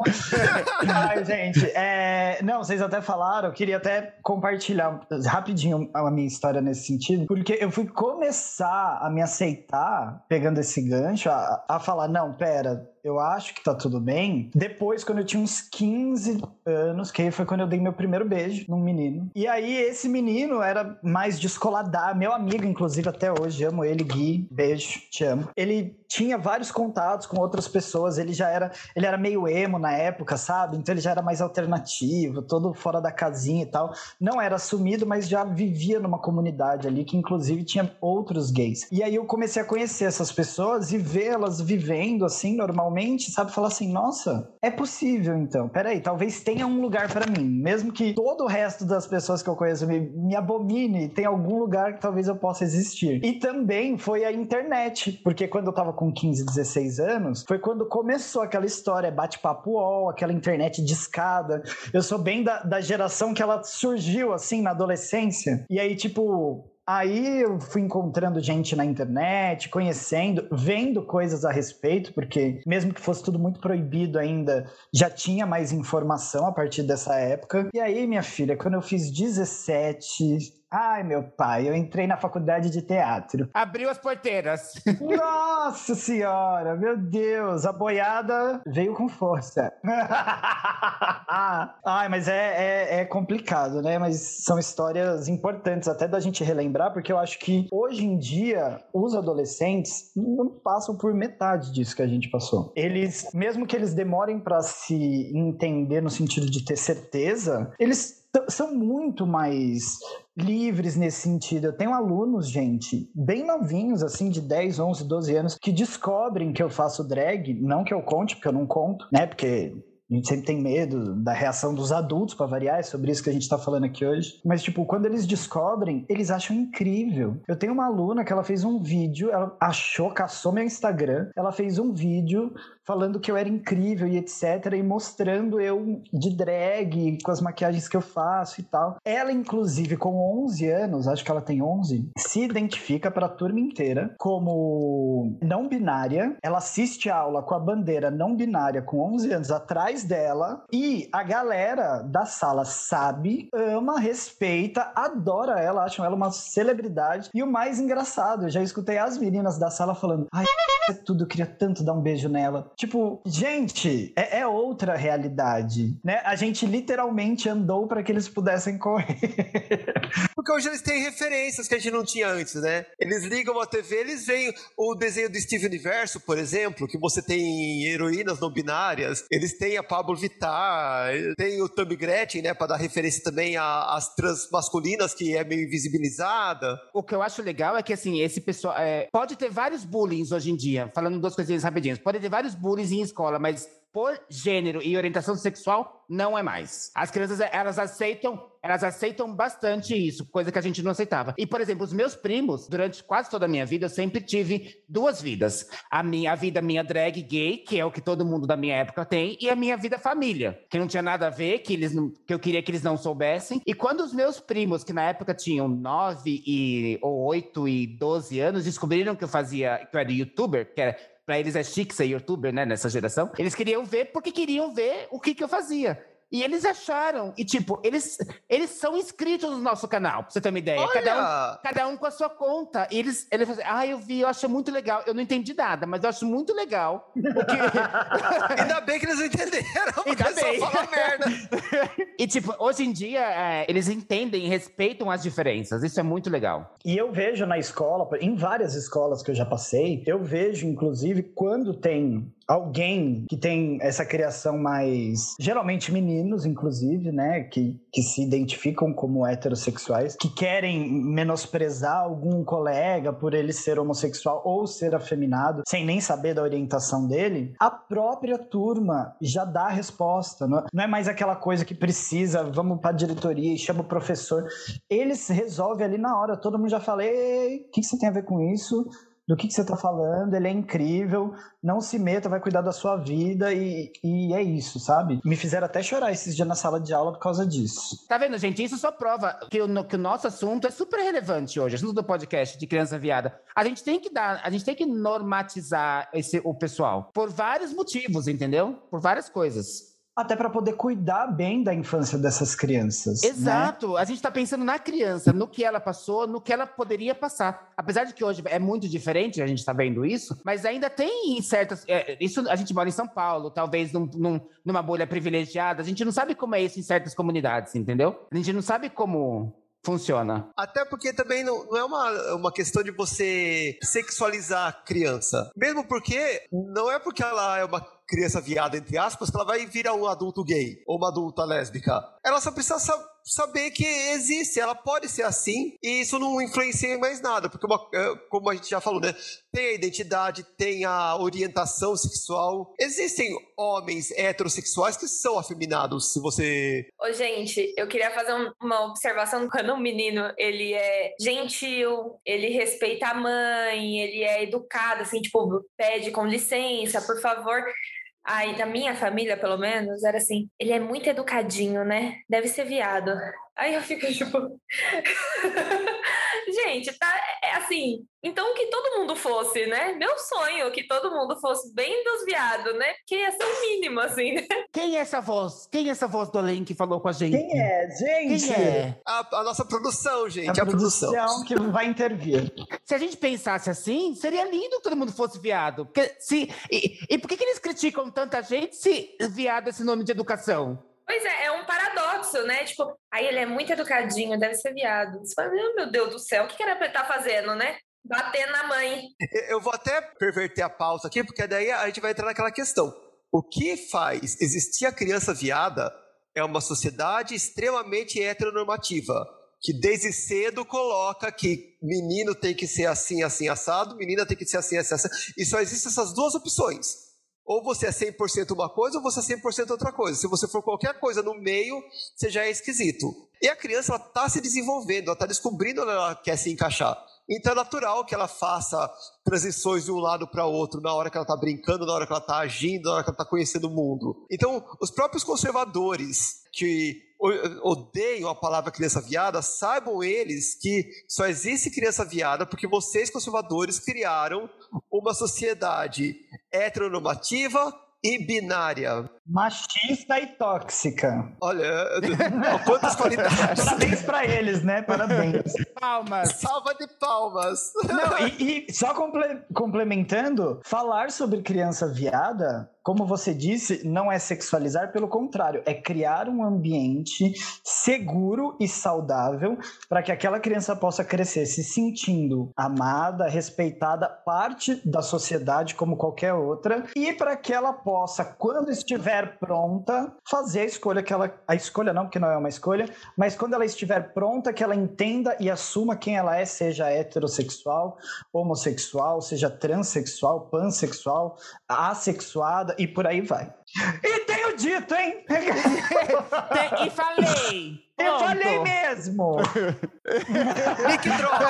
Ai, gente, é, não, vocês até falaram, eu queria até compartilhar rapidinho a minha história nesse sentido, porque eu fui começar a me aceitar, pegando esse gancho, a, a falar, não, pera, eu acho que tá tudo bem. Depois, quando eu tinha uns 15 anos, que foi quando eu dei meu primeiro beijo num menino. E aí, esse menino era mais descoladar, meu amigo, inclusive, até hoje, amo ele, Gui, beijo, te amo. Ele tinha vários contatos com outras pessoas, ele já era, ele era meio emo na época, sabe? Então ele já era mais alternativo, todo fora da casinha e tal. Não era assumido, mas já vivia numa comunidade ali que inclusive tinha outros gays. E aí eu comecei a conhecer essas pessoas e vê-las vivendo assim normalmente, sabe? Falar assim, nossa, é possível então. Peraí, talvez tenha um lugar pra mim, mesmo que todo o resto das pessoas que eu conheço me, me abomine, tem algum lugar que talvez eu possa existir. E também foi a internet, porque quando eu tava com 15, 16 anos, foi quando começou aquela história, bate-papo UOL, aquela internet de escada. Eu sou bem da, da geração que ela surgiu assim na adolescência. E aí, tipo, Aí eu fui encontrando gente na internet, conhecendo, vendo coisas a respeito, porque mesmo que fosse tudo muito proibido ainda, já tinha mais informação a partir dessa época. E aí, minha filha, quando eu fiz 17, ai meu pai, eu entrei na faculdade de teatro. Abriu as porteiras. Nossa senhora, meu Deus, a boiada veio com força. Ai, mas é, é, é complicado, né? Mas são histórias importantes até da gente relembrar, porque eu acho que hoje em dia os adolescentes não passam por metade disso que a gente passou. Eles, mesmo que eles demorem para se entender no sentido de ter certeza, eles são muito mais livres nesse sentido. Eu tenho alunos, gente, bem novinhos, assim, de 10, 11, 12 anos, que descobrem que eu faço drag, não que eu conte, porque eu não conto, né? Porque a gente sempre tem medo da reação dos adultos, para variar, é sobre isso que a gente tá falando aqui hoje. Mas, tipo, quando eles descobrem, eles acham incrível. Eu tenho uma aluna que ela fez um vídeo, ela achou, caçou meu Instagram, ela fez um vídeo falando que eu era incrível e etc. E mostrando eu de drag, com as maquiagens que eu faço e tal. Ela, inclusive, com 11 anos, acho que ela tem 11, se identifica para a turma inteira como não binária. Ela assiste a aula com a bandeira não binária com 11 anos atrás dela. E a galera da sala sabe, ama, respeita, adora ela, acham ela uma celebridade. E o mais engraçado, eu já escutei as meninas da sala falando: ai, é tudo, eu queria tanto dar um beijo nela. Tipo, gente, é, é outra realidade, né? A gente literalmente andou para que eles pudessem correr. Porque hoje eles têm referências que a gente não tinha antes, né? Eles ligam a TV, eles veem o desenho do Steve Universo, por exemplo, que você tem heroínas não binárias, eles têm a Pablo Vittar, tem o Tammy Gretchen, né, para dar referência também às trans masculinas, que é meio invisibilizada. O que eu acho legal é que, assim, esse pessoal. é, pode ter vários bullying hoje em dia, falando duas coisinhas rapidinhas. Pode ter vários bullying em escola, mas por gênero e orientação sexual, não é mais. As crianças, elas aceitam. Elas aceitam bastante isso, coisa que a gente não aceitava. E, por exemplo, os meus primos, durante quase toda a minha vida, eu sempre tive duas vidas. A minha a vida minha drag gay, que é o que todo mundo da minha época tem, e a minha vida família, que não tinha nada a ver, que, eles não- que eu queria que eles não soubessem. E quando os meus primos, que na época tinham 9 e, ou 8 e 12 anos, descobriram que eu fazia, que eu era youtuber, que era, pra eles é chique ser youtuber, né, nessa geração, eles queriam ver porque queriam ver o que, que eu fazia. E eles acharam, e tipo, eles, eles são inscritos no nosso canal, pra você ter uma ideia. Cada um, Olha! cada um com a sua conta. E eles, eles fazem, ah, eu vi, eu achei muito legal. Eu não entendi nada, mas eu acho muito legal. O que... Ainda bem que eles não entenderam, porque Ainda só bem. fala merda. e, tipo, hoje em dia, é, eles entendem e respeitam as diferenças. Isso é muito legal. E eu vejo na escola, em várias escolas que eu já passei, eu vejo, inclusive, quando tem alguém que tem essa criação mais. geralmente meninos, inclusive, né? Que, que se identificam como heterossexuais, que querem menosprezar algum colega por ele ser homossexual ou ser afeminado, sem nem saber da orientação dele, a própria turma já dá a resposta. Não é mais aquela coisa que precisa, vamos para a diretoria e chama o professor. Eles resolvem ali na hora, todo mundo já fala: o que, que você tem a ver com isso? Do que, que você está falando, ele é incrível, não se meta, vai cuidar da sua vida e, e é isso, sabe? Me fizeram até chorar esses dias na sala de aula por causa disso. Tá vendo, gente? Isso só prova que o, que o nosso assunto é super relevante hoje, assunto do podcast de criança viada. A gente tem que dar, a gente tem que normatizar esse, o pessoal por vários motivos, entendeu? Por várias coisas até para poder cuidar bem da infância dessas crianças. Né? Exato. Né? A gente está pensando na criança, no que ela passou, no que ela poderia passar. Apesar de que hoje é muito diferente, a gente está vendo isso, mas ainda tem certas. É, isso a gente mora em São Paulo, talvez num, num, numa bolha privilegiada. A gente não sabe como é isso em certas comunidades, entendeu? A gente não sabe como funciona. Até porque também não, não, é uma, uma questão de você sexualizar a criança. Mesmo porque não é porque ela é uma criança viada, entre aspas, que ela vai virar um adulto gay ou uma adulta lésbica. Ela só precisa saber que existe, ela pode ser assim, e isso não influencia em mais nada, porque uma, é, como a gente já falou, né? Tem a identidade, tem a orientação sexual. Existem homens heterossexuais que são afeminados, se você. Ô, gente, eu queria fazer uma observação quando um menino ele é gentil, ele respeita a mãe, ele é educado, assim, tipo, pede com licença, por favor. Aí, da minha família, pelo menos, era assim: ele é muito educadinho, né? Deve ser viado. Aí eu fico tipo. Gente, tá. É assim. Então que todo mundo fosse, né? Meu sonho que todo mundo fosse bem dos viados, né? Porque ia ser o mínimo, assim, né? Quem é essa voz? Quem é essa voz do além que falou com a gente? Quem é, gente? Quem é? A, a nossa produção, gente. A, a produção. produção que vai intervir. Se a gente pensasse assim, seria lindo que todo mundo fosse viado. Porque se, e, e por que, que eles criticam tanta gente se viado é esse nome de educação? Pois é, é um paradoxo, né? Tipo, aí ele é muito educadinho, deve ser viado. Você fala, meu Deus do céu, o que, que era pra ele estar tá fazendo, né? Bater na mãe. Eu vou até perverter a pauta aqui, porque daí a gente vai entrar naquela questão. O que faz existir a criança viada é uma sociedade extremamente heteronormativa, que desde cedo coloca que menino tem que ser assim, assim, assado, menina tem que ser assim, assim, assado. E só existem essas duas opções. Ou você é 100% uma coisa ou você é 100% outra coisa. Se você for qualquer coisa no meio, você já é esquisito. E a criança está se desenvolvendo, ela está descobrindo onde ela quer se encaixar. Então é natural que ela faça transições de um lado para outro na hora que ela está brincando, na hora que ela está agindo, na hora que ela está conhecendo o mundo. Então, os próprios conservadores que odeiam a palavra criança viada, saibam eles que só existe criança viada porque vocês, conservadores, criaram uma sociedade heteronormativa e binária. Machista e tóxica. Olha, quantas qualidades. Parabéns pra eles, né? Parabéns. Palmas. Salva de palmas. Não, e, e só comple complementando, falar sobre criança viada como você disse, não é sexualizar, pelo contrário, é criar um ambiente seguro e saudável para que aquela criança possa crescer se sentindo amada, respeitada, parte da sociedade como qualquer outra, e para que ela possa, quando estiver pronta, fazer a escolha que ela. A escolha não, porque não é uma escolha, mas quando ela estiver pronta, que ela entenda e assuma quem ela é, seja heterossexual, homossexual, seja transexual, pansexual, assexuada e por aí vai. E tenho dito, hein? e falei. Eu falei mesmo! Nick Drop!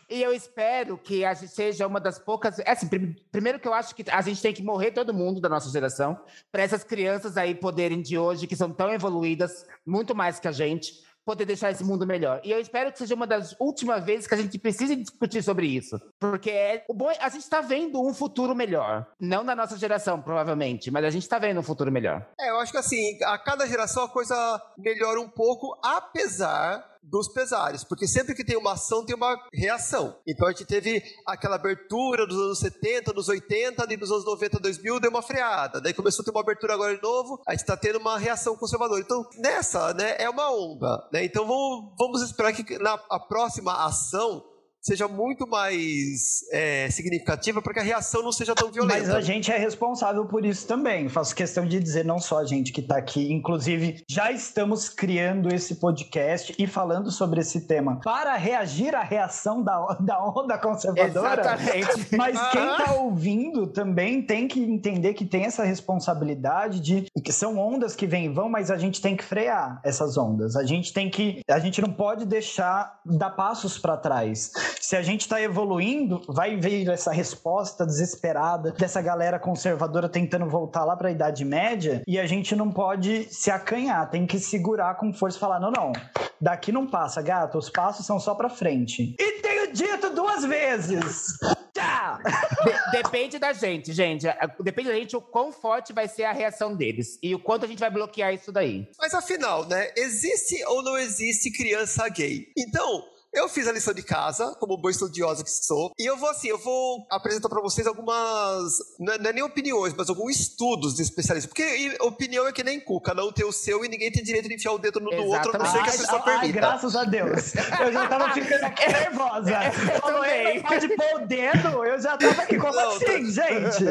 e eu espero que a gente seja uma das poucas. É assim, primeiro que eu acho que a gente tem que morrer todo mundo da nossa geração, para essas crianças aí poderem de hoje, que são tão evoluídas, muito mais que a gente, poder deixar esse mundo melhor. E eu espero que seja uma das últimas vezes que a gente precise discutir sobre isso. Porque é, o bom, é, a gente está vendo um futuro melhor. Não na nossa geração, provavelmente, mas a gente está vendo um futuro melhor. É, eu acho que assim, a cada geração a coisa melhora um pouco, apesar dos pesares, porque sempre que tem uma ação tem uma reação. Então a gente teve aquela abertura dos anos 70, dos 80, ali dos anos 90, 2000, deu uma freada. Daí começou a ter uma abertura agora de novo, a gente está tendo uma reação conservadora. Então nessa, né, é uma onda, né? Então vamos, vamos esperar que na a próxima ação seja muito mais é, significativa para que a reação não seja tão violenta. Mas a gente é responsável por isso também. Faço questão de dizer, não só a gente que está aqui, inclusive já estamos criando esse podcast e falando sobre esse tema para reagir à reação da, da onda conservadora. Exatamente. Mas quem está ouvindo também tem que entender que tem essa responsabilidade de que são ondas que vêm e vão, mas a gente tem que frear essas ondas. A gente tem que, a gente não pode deixar dar passos para trás se a gente está evoluindo, vai vir essa resposta desesperada dessa galera conservadora tentando voltar lá para a Idade Média e a gente não pode se acanhar, tem que segurar com força e falar: não, não, daqui não passa, gato, os passos são só para frente. E tenho dito duas vezes! Tchau! De- depende da gente, gente. Depende da gente o quão forte vai ser a reação deles e o quanto a gente vai bloquear isso daí. Mas afinal, né? Existe ou não existe criança gay? Então, eu fiz a lição de casa, como boa estudiosa que sou, e eu vou assim, eu vou apresentar para vocês algumas, não é, não é nem opiniões, mas alguns estudos de especialistas, porque opinião é que nem cu, cada um tem o seu e ninguém tem direito de enfiar o dedo no do outro, a não ser que a Ai, pessoa ai, permita. graças a Deus. Eu já tava ficando aqui nervosa. Ele também. pode pôr o dedo, eu já tava aqui, como Não, assim, gente?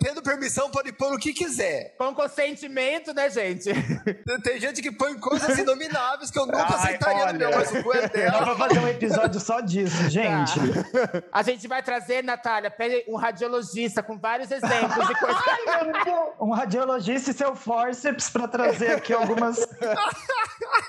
Tendo permissão, pode pôr o que quiser. Com consentimento, né, gente? Tem- gente que põe coisas inomináveis que eu nunca Ai, aceitaria no meu, olha. mas o cu é dela. Um episódio só disso, gente. Tá. A gente vai trazer, Natália, pede um radiologista com vários exemplos de coisas. Um radiologista e seu forceps pra trazer aqui algumas.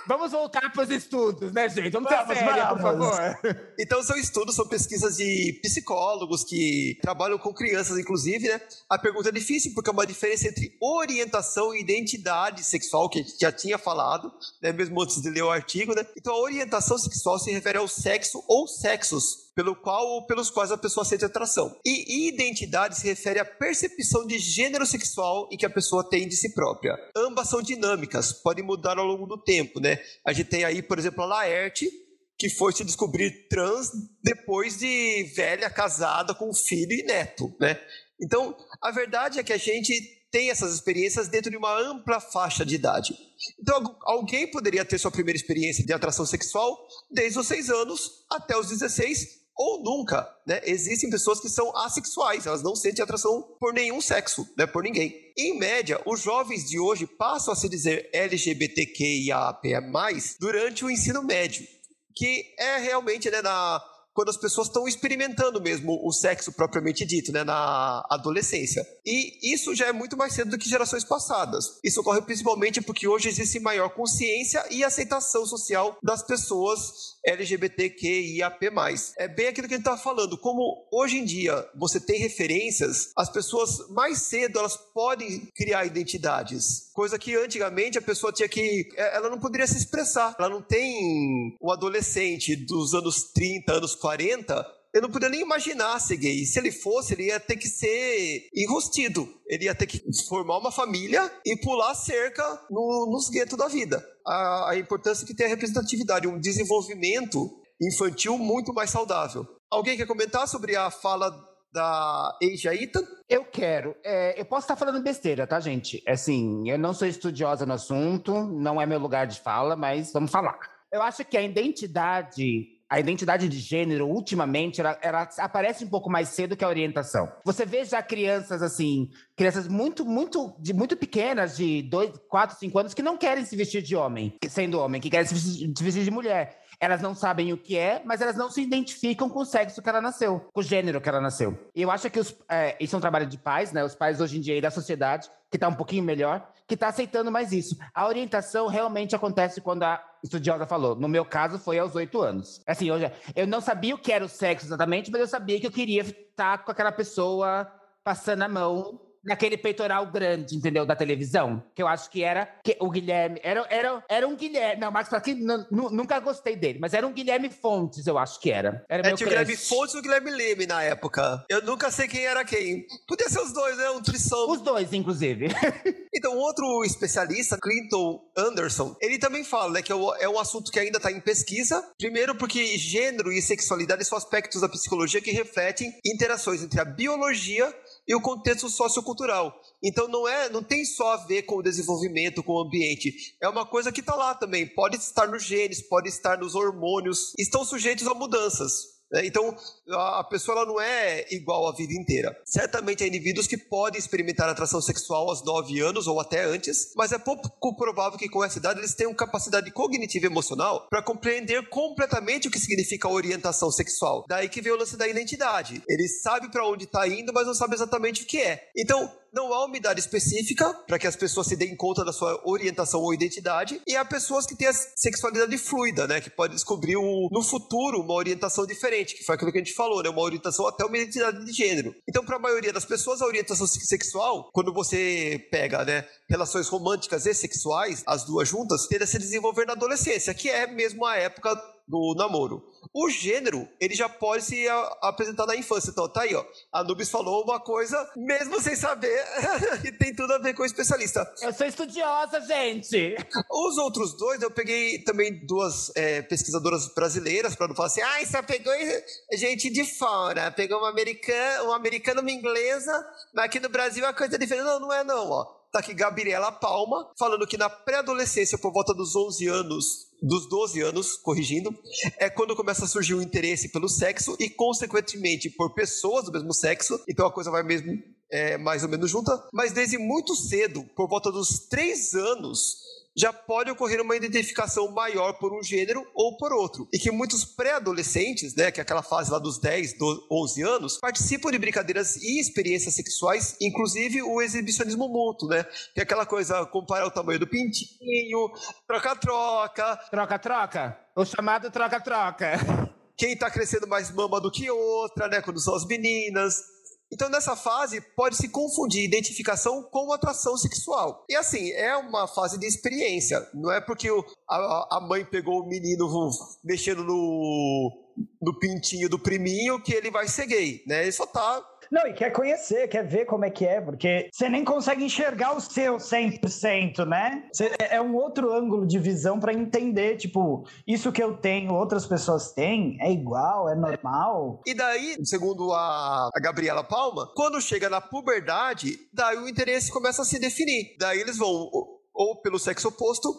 Vamos voltar para os estudos, né, gente? Vamos ser Vamos, séria, por favor. Então são estudos, são pesquisas de psicólogos que trabalham com crianças, inclusive, né? A pergunta é difícil porque é uma diferença entre orientação e identidade sexual, que a gente já tinha falado, né? Mesmo antes de ler o artigo, né? Então a orientação sexual se refere ao sexo ou sexos pelo qual ou pelos quais a pessoa sente atração. E identidade se refere à percepção de gênero sexual em que a pessoa tem de si própria. Ambas são dinâmicas, podem mudar ao longo do tempo, né? A gente tem aí, por exemplo, a Laerte, que foi se descobrir trans depois de velha, casada, com filho e neto, né? Então, a verdade é que a gente tem essas experiências dentro de uma ampla faixa de idade. Então, algu- alguém poderia ter sua primeira experiência de atração sexual desde os 6 anos até os 16 ou nunca, né? Existem pessoas que são assexuais, elas não sentem atração por nenhum sexo, né? Por ninguém. Em média, os jovens de hoje passam a se dizer LGBTQIAP+, durante o ensino médio, que é realmente, né, na quando as pessoas estão experimentando mesmo o sexo propriamente dito, né, na adolescência. E isso já é muito mais cedo do que gerações passadas. Isso ocorre principalmente porque hoje existe maior consciência e aceitação social das pessoas LGBTQIAP+. É bem aquilo que a gente estava falando, como hoje em dia você tem referências, as pessoas mais cedo elas podem criar identidades, coisa que antigamente a pessoa tinha que é, ela não poderia se expressar. Ela não tem um adolescente dos anos 30, anos 40, eu não podia nem imaginar ser gay. Se ele fosse, ele ia ter que ser enrostido. Ele ia ter que formar uma família e pular cerca no, nos guetos da vida. A, a importância que tem a representatividade, um desenvolvimento infantil muito mais saudável. Alguém quer comentar sobre a fala da Asia Ethan? Eu quero. É, eu posso estar falando besteira, tá, gente? Assim, eu não sou estudiosa no assunto, não é meu lugar de fala, mas vamos falar. Eu acho que a identidade, a identidade de gênero, ultimamente, ela, ela aparece um pouco mais cedo que a orientação. Você vê já crianças assim, crianças muito, muito, de, muito pequenas, de 2, 4, 5 anos, que não querem se vestir de homem, sendo homem, que querem se vestir, se vestir de mulher. Elas não sabem o que é, mas elas não se identificam com o sexo que ela nasceu, com o gênero que ela nasceu. E eu acho que os, é, isso é um trabalho de pais, né? Os pais hoje em dia e da sociedade, que está um pouquinho melhor, que está aceitando mais isso. A orientação realmente acontece quando a estudiosa falou. No meu caso, foi aos oito anos. Assim, eu, já, eu não sabia o que era o sexo exatamente, mas eu sabia que eu queria estar com aquela pessoa passando a mão naquele peitoral grande, entendeu? Da televisão. Que eu acho que era que o Guilherme. Era, era, era um Guilherme. Não, Marcos aqui nunca gostei dele, mas era um Guilherme Fontes, eu acho que era. Era É, meu tinha o. Guilherme Fontes e o Guilherme Leme na época. Eu nunca sei quem era quem. Podia ser os dois, né? Um trissão. Os dois, inclusive. Então, outro especialista, Clinton Anderson, ele também fala né, que é um- é um assunto que ainda está em pesquisa. Primeiro, porque gênero e sexualidade são aspectos da psicologia que refletem interações entre a biologia e o contexto sociocultural. Então, não é, não tem só a ver com o desenvolvimento, com o ambiente. É uma coisa que está lá também. Pode estar nos genes, pode estar nos hormônios. Estão sujeitos a mudanças. Né? Então, a pessoa ela não é igual a vida inteira. Certamente há indivíduos que podem experimentar atração sexual aos 9 anos ou até antes, mas é pouco provável que com essa idade eles tenham capacidade cognitiva e emocional para compreender completamente o que significa orientação sexual. Daí que vem o lance da identidade. Ele sabe para onde está indo, mas não sabe exatamente o que é. Então, não há uma idade específica para que as pessoas se deem conta da sua orientação ou identidade, e há pessoas que têm a sexualidade fluida, né, que podem descobrir o, no futuro uma orientação diferente, que foi aquilo que a gente falou, né, uma orientação até uma identidade de gênero. Então, para a maioria das pessoas, a orientação sexual, quando você pega, né, relações românticas e sexuais, as duas juntas, tende a se desenvolver na adolescência, que é mesmo a época do namoro. O gênero, ele já pode se apresentar na infância. Então, tá aí, ó. A Nubis falou uma coisa, mesmo sem saber, e tem tudo a ver com o especialista. Eu sou estudiosa, gente! Os outros dois, eu peguei também duas é, pesquisadoras brasileiras, para não falar assim, ah, só pegou gente de fora. Pegou uma americana, uma americana, uma inglesa, mas aqui no Brasil a coisa é diferente. Não, não é não, ó. Tá aqui Gabriela Palma, falando que na pré-adolescência, por volta dos 11 anos, dos 12 anos, corrigindo, é quando começa a surgir o interesse pelo sexo e, consequentemente, por pessoas do mesmo sexo. Então a coisa vai mesmo é, mais ou menos junta. Mas desde muito cedo, por volta dos 3 anos, já pode ocorrer uma identificação maior por um gênero ou por outro. E que muitos pré-adolescentes, né, que é aquela fase lá dos 10, 12, 11 anos, participam de brincadeiras e experiências sexuais, inclusive o exibicionismo mútuo, né? Que é aquela coisa, comparar o tamanho do pintinho, troca-troca. Troca-troca? O chamado troca-troca. Quem tá crescendo mais mama do que outra, né? Quando são as meninas. Então, nessa fase, pode se confundir identificação com atração sexual. E assim, é uma fase de experiência. Não é porque o, a, a mãe pegou o menino mexendo no, no pintinho do priminho que ele vai ser gay, né? Ele só tá não, e quer conhecer, quer ver como é que é, porque você nem consegue enxergar o seu 100%, né? Cê, é, é um outro ângulo de visão para entender, tipo, isso que eu tenho, outras pessoas têm, é igual, é normal. E daí, segundo a, a Gabriela Palma, quando chega na puberdade, daí o interesse começa a se definir. Daí eles vão ou, ou pelo sexo oposto,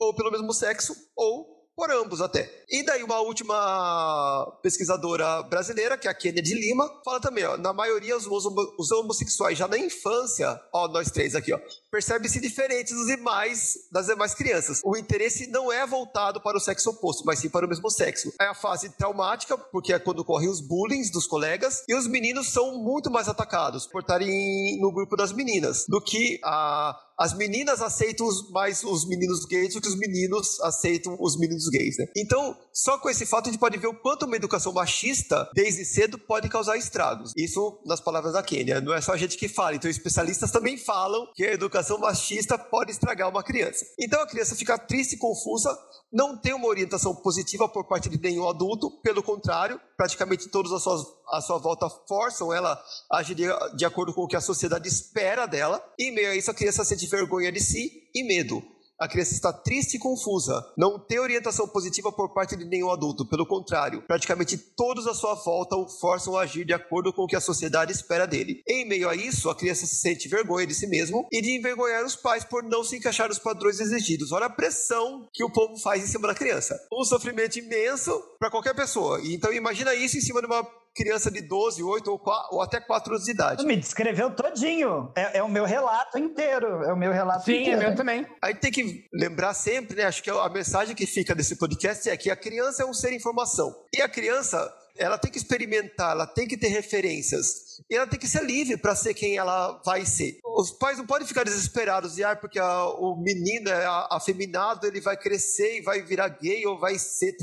ou pelo mesmo sexo, ou por ambos até. E daí uma última pesquisadora brasileira, que é a Kennedy Lima, fala também, ó, na maioria os, os homossexuais já na infância, ó, nós três aqui, ó, percebe-se diferentes dos demais, das demais crianças. O interesse não é voltado para o sexo oposto, mas sim para o mesmo sexo. É a fase traumática, porque é quando ocorrem os bullying dos colegas, e os meninos são muito mais atacados por estarem no grupo das meninas, do que a as meninas aceitam mais os meninos gays do que os meninos aceitam os meninos gays, né? Então, só com esse fato a gente pode ver o quanto uma educação machista, desde cedo, pode causar estragos. Isso nas palavras da Kênia. Não é só a gente que fala. Então, especialistas também falam que a educação machista pode estragar uma criança. Então, a criança fica triste e confusa não tem uma orientação positiva por parte de nenhum adulto, pelo contrário, praticamente todos à sua, à sua volta forçam ela a agir de, acordo com o que a sociedade espera dela, e em meio a isso a criança sente vergonha de si e medo a criança está triste e confusa, não tem orientação positiva por parte de nenhum adulto, pelo contrário, praticamente todos à sua volta o forçam a agir de acordo com o que a sociedade espera dele. Em meio a isso, a criança se sente vergonha de si mesmo e de envergonhar os pais por não se encaixar nos padrões exigidos. Olha a pressão que o povo faz em cima da criança. Um sofrimento imenso para qualquer pessoa. Então imagina isso em cima de uma criança de 12, 8 ou, 4, ou até 4 anos de idade. Me descreveu todinho. É, é, o meu relato inteiro. É o meu relato Sim, inteiro. é meu também. Aí tem que lembrar sempre, né? Acho que a mensagem que fica desse podcast é que a criança é um ser informação. E a criança, ela tem que experimentar, ela tem que ter referências. E ela tem que ser livre para ser quem ela vai ser. Os pais não podem ficar desesperados e ah, porque a, o menino é afeminado, ele vai crescer e vai virar gay ou vai ser,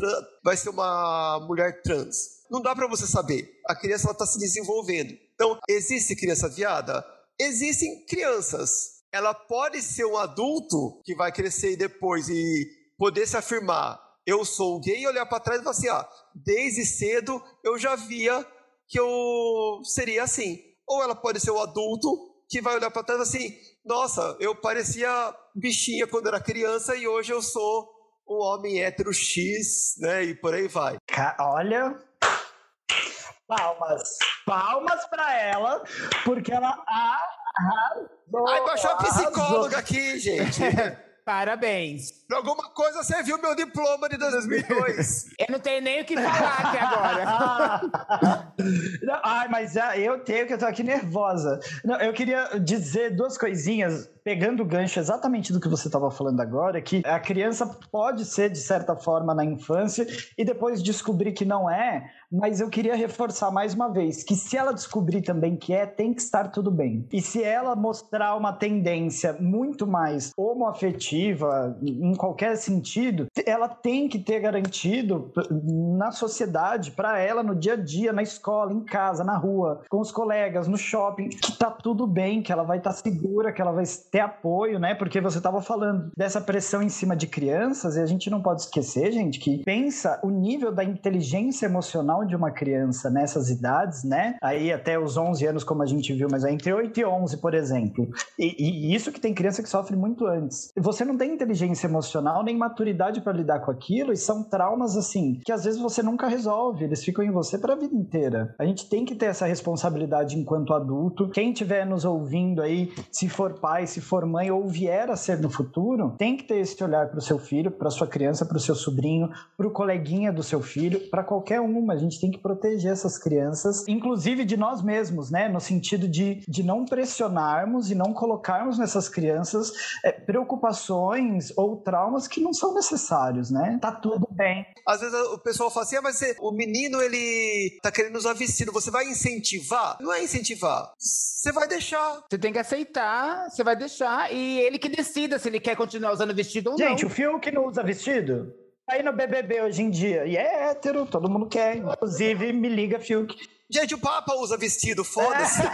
vai ser uma mulher trans não dá para você saber. A criança está se desenvolvendo. Então, existe criança viada? Existem crianças. Ela pode ser um adulto que vai crescer depois e poder se afirmar. Eu sou gay olhar para trás e falar assim: ah, desde cedo eu já via que eu seria assim. Ou ela pode ser um adulto que vai olhar para trás e assim: nossa, eu parecia bichinha quando era criança e hoje eu sou um homem hétero X, né? E por aí vai. Olha, Palmas. Palmas para ela, porque ela arrasou. Ai, baixou a psicóloga aqui, gente. Parabéns. Por alguma coisa você viu meu diploma de 2002. Eu não tenho nem o que falar aqui agora. Não, ai, mas ah, eu tenho que eu tô aqui nervosa. Não, eu queria dizer duas coisinhas, pegando o gancho exatamente do que você estava falando agora, que a criança pode ser, de certa forma, na infância e depois descobrir que não é, mas eu queria reforçar mais uma vez que se ela descobrir também que é, tem que estar tudo bem. E se ela mostrar uma tendência muito mais homoafetiva, em qualquer sentido, ela tem que ter garantido na sociedade, para ela, no dia a dia, na escola, em casa, na rua, com os colegas, no shopping, que tá tudo bem, que ela vai estar tá segura, que ela vai ter apoio, né? Porque você estava falando dessa pressão em cima de crianças e a gente não pode esquecer, gente, que pensa o nível da inteligência emocional de uma criança nessas idades, né? Aí até os 11 anos, como a gente viu, mas é entre 8 e 11, por exemplo. E, e isso que tem criança que sofre muito antes. Você não tem inteligência emocional nem maturidade para lidar com aquilo e são traumas assim que às vezes você nunca resolve, eles ficam em você para a vida inteira. A gente tem que ter essa responsabilidade enquanto adulto. Quem estiver nos ouvindo aí, se for pai, se for mãe ou vier a ser no futuro, tem que ter esse olhar para o seu filho, para sua criança, para o seu sobrinho, para o coleguinha do seu filho, para qualquer uma. A gente tem que proteger essas crianças, inclusive de nós mesmos, né? No sentido de, de não pressionarmos e não colocarmos nessas crianças é, preocupações ou traumas que não são necessários, né? Tá tudo bem. Às vezes o pessoal fala assim, ah, mas o menino ele tá querendo usar vestido, você vai incentivar? Não é incentivar. Você vai deixar. Você tem que aceitar, você vai deixar e ele que decida se ele quer continuar usando vestido ou Gente, não. Gente, o Fiuk não usa vestido? Tá aí no BBB hoje em dia. E é hétero, todo mundo quer. Inclusive, me liga, Fiuk. Gente, o Papa usa vestido, foda-se.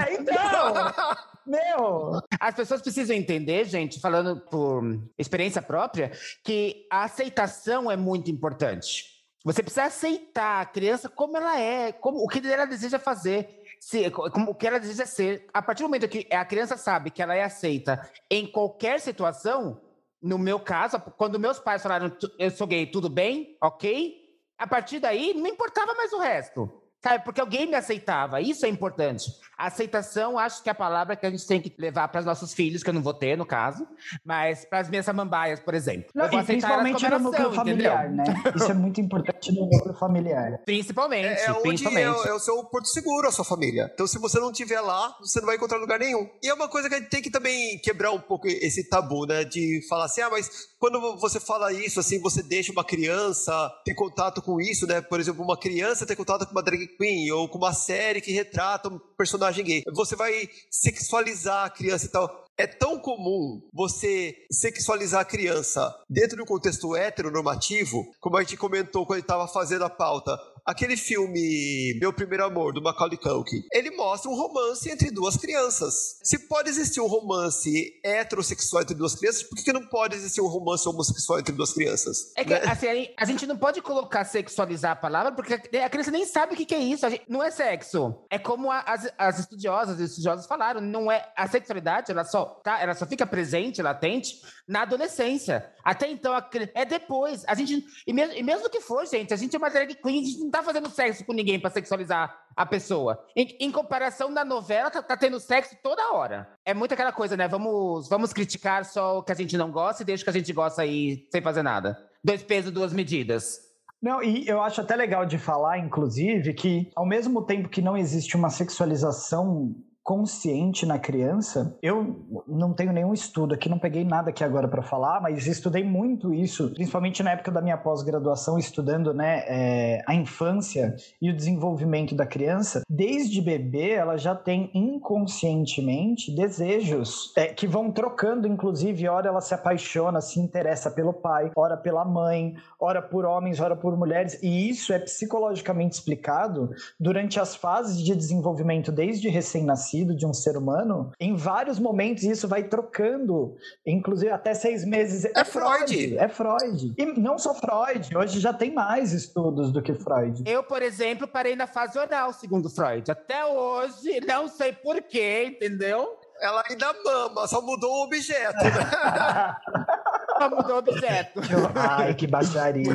É, então. Meu! As pessoas precisam entender, gente, falando por experiência própria, que a aceitação é muito importante. Você precisa aceitar a criança como ela é, como o que ela deseja fazer, se, como o que ela deseja ser. A partir do momento que a criança sabe que ela é aceita em qualquer situação, no meu caso, quando meus pais falaram eu sou gay, tudo bem, ok? A partir daí, não importava mais o resto. Sabe, porque alguém me aceitava, isso é importante. A aceitação, acho que é a palavra que a gente tem que levar para os nossos filhos, que eu não vou ter, no caso, mas para as minhas samambaias, por exemplo. Não, eu vou principalmente no núcleo familiar, entendeu? né? Isso é muito importante no núcleo familiar. Principalmente, é, é principalmente. Onde é, é o seu porto seguro, a sua família. Então, se você não estiver lá, você não vai encontrar lugar nenhum. E é uma coisa que a gente tem que também quebrar um pouco esse tabu, né? De falar assim, ah, mas quando você fala isso, assim, você deixa uma criança ter contato com isso, né? Por exemplo, uma criança ter contato com uma drag queen ou com uma série que retrata um personagem gay. Você vai sexualizar a criança e tal. É tão comum você sexualizar a criança dentro de um contexto heteronormativo, como a gente comentou quando estava fazendo a pauta. Aquele filme Meu Primeiro Amor, do Macaulay Culkin, ele mostra um romance entre duas crianças. Se pode existir um romance heterossexual entre duas crianças, por que, que não pode existir um romance homossexual entre duas crianças? É que, né? assim, a gente não pode colocar sexualizar a palavra, porque a criança nem sabe o que, que é isso. Gente, não é sexo. É como a, as, as estudiosas e estudiosos falaram, não é a sexualidade, ela só, tá, ela só fica presente, latente, na adolescência. Até então, a, é depois. A gente, e mesmo, e mesmo que for, gente, a gente é uma drag queen, a gente não tá fazendo sexo com ninguém para sexualizar a pessoa. Em, em, comparação da novela, tá, tá, tendo sexo toda hora. É muito aquela coisa, né? Vamos, vamos criticar só o que a gente não gosta e deixa o que a gente gosta aí sem fazer nada. Dois pesos, duas medidas. Não, e eu acho até legal de falar, inclusive, que ao mesmo tempo que não existe uma sexualização consciente na criança, eu não tenho nenhum estudo aqui, não peguei nada aqui agora para falar, mas estudei muito isso, principalmente na época da minha pós-graduação, estudando né, é, a infância e o desenvolvimento da criança. Desde bebê, ela já tem inconscientemente desejos é, que vão trocando, inclusive, ora ela se apaixona, se interessa pelo pai, ora pela mãe, ora por homens, ora por mulheres, e isso é psicologicamente explicado durante as fases de desenvolvimento desde recém-nascido de um ser humano, em vários momentos isso vai trocando, inclusive até seis meses. É, é Freud. Freud. É Freud. E não só Freud, hoje já tem mais estudos do que Freud. Eu, por exemplo, parei na fase oral, segundo Freud. Até hoje, não sei porquê, entendeu? Ela ainda mama, só mudou o objeto. Né? só mudou o objeto. Ai, que baixaria.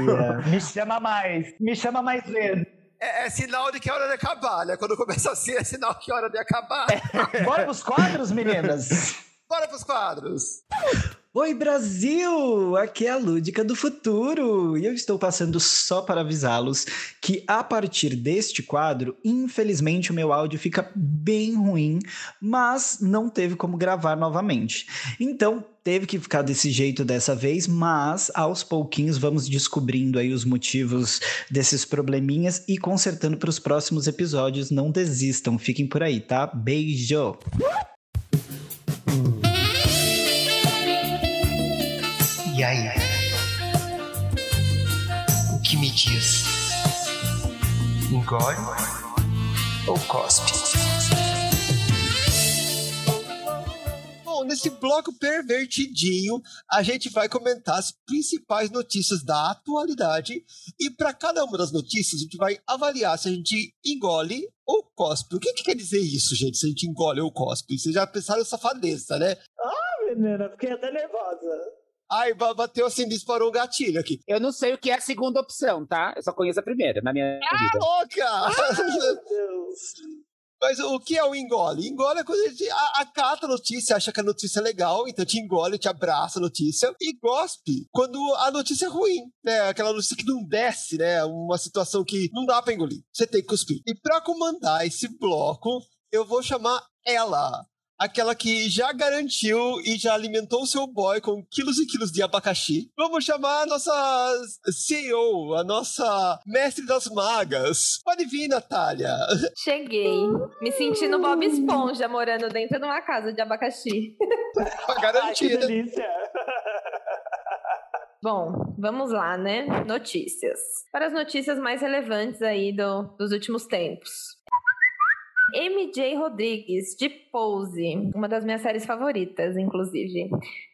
Me chama mais. Me chama mais vezes é, é, sinal de que é hora de acabar, né? Quando começa assim, é sinal que é hora de acabar. Bora pros quadros, meninas? Bora pros quadros. Oi, Brasil! Aqui é a Lúdica do Futuro e eu estou passando só para avisá-los que a partir deste quadro, infelizmente o meu áudio fica bem ruim, mas não teve como gravar novamente. Então, teve que ficar desse jeito dessa vez, mas aos pouquinhos vamos descobrindo aí os motivos desses probleminhas e consertando para os próximos episódios. Não desistam, fiquem por aí, tá? Beijo! Engole ou cospe? Bom, nesse bloco pervertidinho, a gente vai comentar as principais notícias da atualidade e para cada uma das notícias a gente vai avaliar se a gente engole ou cospe. O que, que quer dizer isso, gente? Se a gente engole ou cospe? Vocês já pensaram em safadeza, né? Ah, menina, fiquei até nervosa. Ai, bateu assim, disparou um gatilho aqui. Eu não sei o que é a segunda opção, tá? Eu só conheço a primeira na minha Ah, vida. louca! Ai, meu Deus. Mas o que é o engole? Engole é quando a gente a- acata a notícia, acha que a notícia é legal, então te engole, te abraça a notícia. E gospe quando a notícia é ruim, né? Aquela notícia que não desce, né? Uma situação que não dá pra engolir. Você tem que cuspir. E pra comandar esse bloco, eu vou chamar ela. Aquela que já garantiu e já alimentou o seu boy com quilos e quilos de abacaxi. Vamos chamar a nossa CEO, a nossa mestre das magas. Pode vir, Natália. Cheguei. Me sentindo Bob Esponja morando dentro de uma casa de abacaxi. Tá Ai, que garantida. delícia. Bom, vamos lá, né? Notícias. Para as notícias mais relevantes aí do, dos últimos tempos. MJ Rodrigues, de Pose, uma das minhas séries favoritas, inclusive.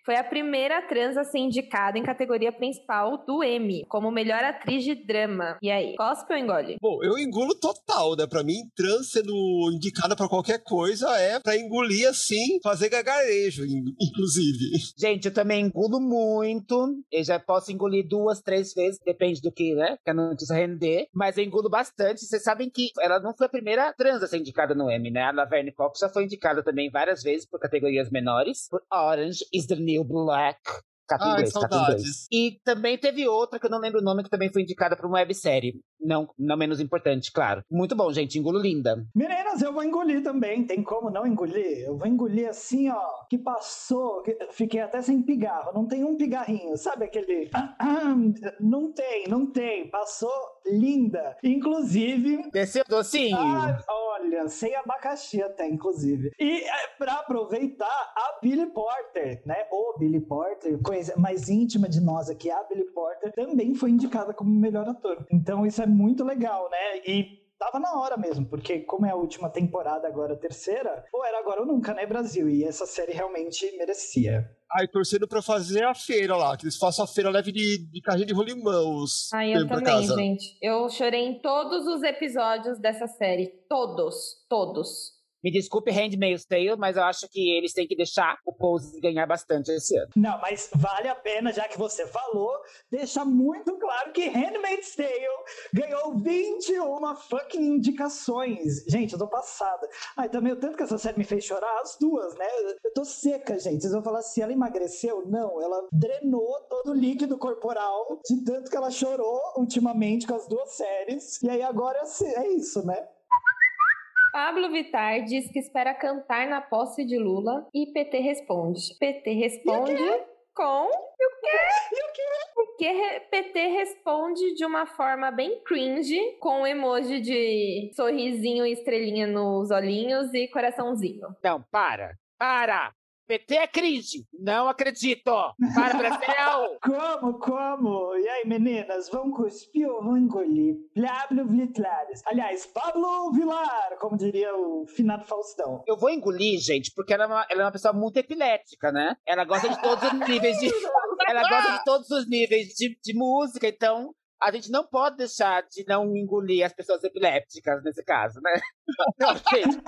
Foi a primeira trans a ser indicada em categoria principal do Emmy, como melhor atriz de drama. E aí, cospe ou engole? Bom, eu engulo total, né? Pra mim, trans sendo indicada pra qualquer coisa é pra engolir assim, fazer gagarejo, in- inclusive. Gente, eu também engulo muito. Eu já posso engolir duas, três vezes, depende do que, né? Que a notícia render. Mas eu engulo bastante. Vocês sabem que ela não foi a primeira trans a ser indicada no Emmy, né? A Laverne Cox já foi indicada também várias vezes por categorias menores. Por Orange is the New Black. Cata Ai, inglês, cata inglês. E também teve outra que eu não lembro o nome, que também foi indicada para uma websérie. Não, não menos importante, claro. Muito bom, gente. Engulo linda. Meninas, eu vou engolir também. Tem como não engolir? Eu vou engolir assim, ó. Que passou. que- Fiquei até sem pigarro. Não tem um pigarrinho. Sabe aquele. Ah, ah, não tem, não tem. Passou linda. Inclusive. Desceu docinho. ah, olha, sem abacaxi até, inclusive. E é, pra aproveitar, a Billy Porter, né? O Billy Porter, coisa mais íntima de nós aqui, a Billy Porter, também foi indicada como melhor ator. Então isso é muito legal, né? E tava na hora mesmo, porque como é a última temporada agora, a terceira, ou era agora ou nunca, né, Brasil? E essa série realmente merecia. Ai, torcendo pra fazer a feira lá, que eles façam a feira leve de, de carrinho de rolimão. Ai, eu também, casa. gente. Eu chorei em todos os episódios dessa série. Todos. Todos. Me desculpe, Handmaid's Tale, mas eu acho que eles têm que deixar o Pose ganhar bastante esse ano. Não, mas vale a pena, já que você falou, deixar muito claro que Handmaid's Tale ganhou 21 fucking indicações. Gente, eu tô passada. Ai, também o tanto que essa série me fez chorar, as duas, né? Eu tô seca, gente. Vocês vão falar se ela emagreceu? Não, ela drenou todo o líquido corporal de tanto que ela chorou ultimamente com as duas séries. E aí agora é isso, né? Pablo Vittar diz que espera cantar na posse de Lula e PT responde. PT responde com. E o quê? E o quê? Porque PT responde de uma forma bem cringe, com um emoji de sorrisinho e estrelinha nos olhinhos e coraçãozinho. Não, para. Para! PT é cringe. Não acredito. Para, Brasil! Como, como? E aí, meninas, vão cuspir ou vão engolir? Pablo Vitlares. Aliás, Pablo Vilar, como diria o finado Faustão. Eu vou engolir, gente, porque ela é, uma, ela é uma pessoa muito epilética, né? Ela gosta de todos os níveis de. Ela gosta de todos os níveis de, de música, então a gente não pode deixar de não engolir as pessoas epilépticas nesse caso, né? Não, gente.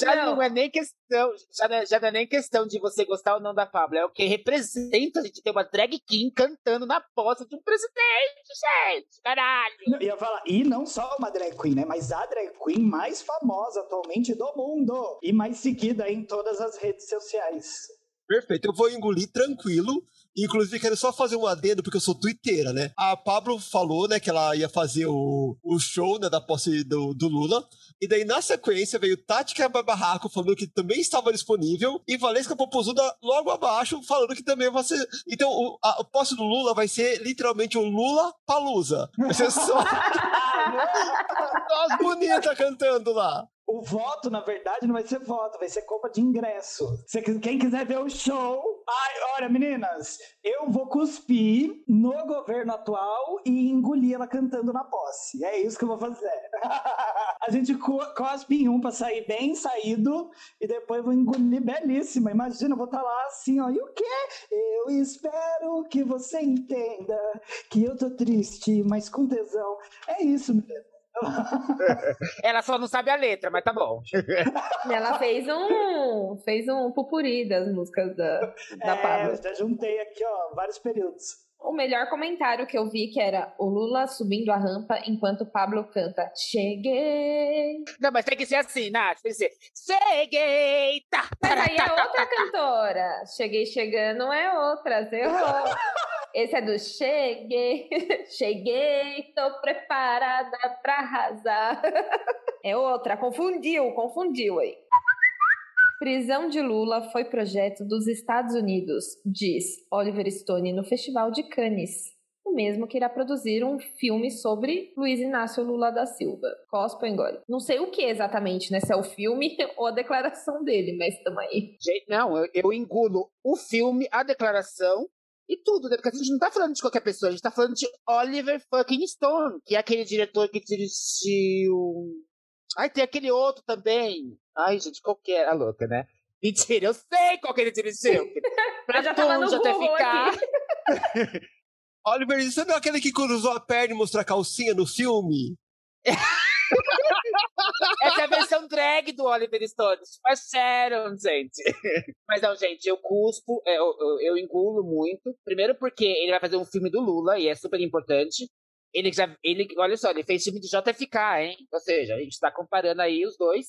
Já não. Não. é nem questão, já não, é- já não é nem questão de você gostar ou não da Pablo, é o que representa a gente ter uma drag king cantando na posse de um presidente, gente, caralho. Não, ia falar, e não só uma drag queen, né? Mas a drag queen mais famosa atualmente do mundo. E mais seguida em todas as redes sociais. Perfeito, eu vou engolir tranquilo. Inclusive, quero só fazer um adendo, porque eu sou twitteira, né? A Pablo falou, né, que ela ia fazer o, o show, né, da posse do, do Lula. E daí, na sequência, veio Tática Barraco falando que também estava disponível. E Valesca Popozuda logo abaixo falando que também vai ser. Então, o, a, a posse do Lula vai ser literalmente o Lula Palusa. Vai ser só. As bonitas cantando lá. O voto, na verdade, não vai ser voto, vai ser compra de ingresso. Quem quiser ver o show. Ai, olha, meninas, eu vou cuspir no governo atual e engolir ela cantando na posse. É isso que eu vou fazer. A gente cospe em um pra sair bem saído e depois vou engolir belíssima. Imagina, eu vou estar tá lá assim, ó. E o quê? Eu espero que você entenda que eu tô triste, mas com tesão. É isso, menina. Ela só não sabe a letra, mas tá bom. Ela fez um fez um pupuri das músicas da, da é, Pablo. Eu já juntei aqui, ó, vários períodos. O melhor comentário que eu vi que era o Lula subindo a rampa enquanto o Pablo canta Cheguei. Não, mas tem que ser assim, Nath. Tem que ser Cheguei. Tá, mas aí é outra cantora. Cheguei chegando é outra. Você errou. Esse é do cheguei, cheguei, tô preparada pra arrasar. É outra, confundiu, confundiu aí. Prisão de Lula foi projeto dos Estados Unidos, diz Oliver Stone no Festival de Cannes. O mesmo que irá produzir um filme sobre Luiz Inácio Lula da Silva. Cospa engole. Não sei o que exatamente, né? Se é o filme ou a declaração dele, mas tamo aí. Gente, não, eu, eu engulo o filme, a declaração e tudo, né? Porque a gente não tá falando de qualquer pessoa, a gente tá falando de Oliver fucking Stone, que é aquele diretor que dirigiu. Ai, tem aquele outro também. Ai, gente, qualquer. A louca, né? Mentira, eu sei qual que ele dirigiu. pra já tava no até ficar. Oliver, você não é aquele que cruzou a perna e mostrou a calcinha no filme? Essa é a versão drag do Oliver Stone. Mas sério, gente. Mas não, gente, eu cuspo, é, eu, eu, eu, engulo muito. Primeiro porque ele vai fazer um filme do Lula e é super importante. Ele já, ele, olha só, ele fez filme de JFK, hein? Ou seja, a gente tá comparando aí os dois.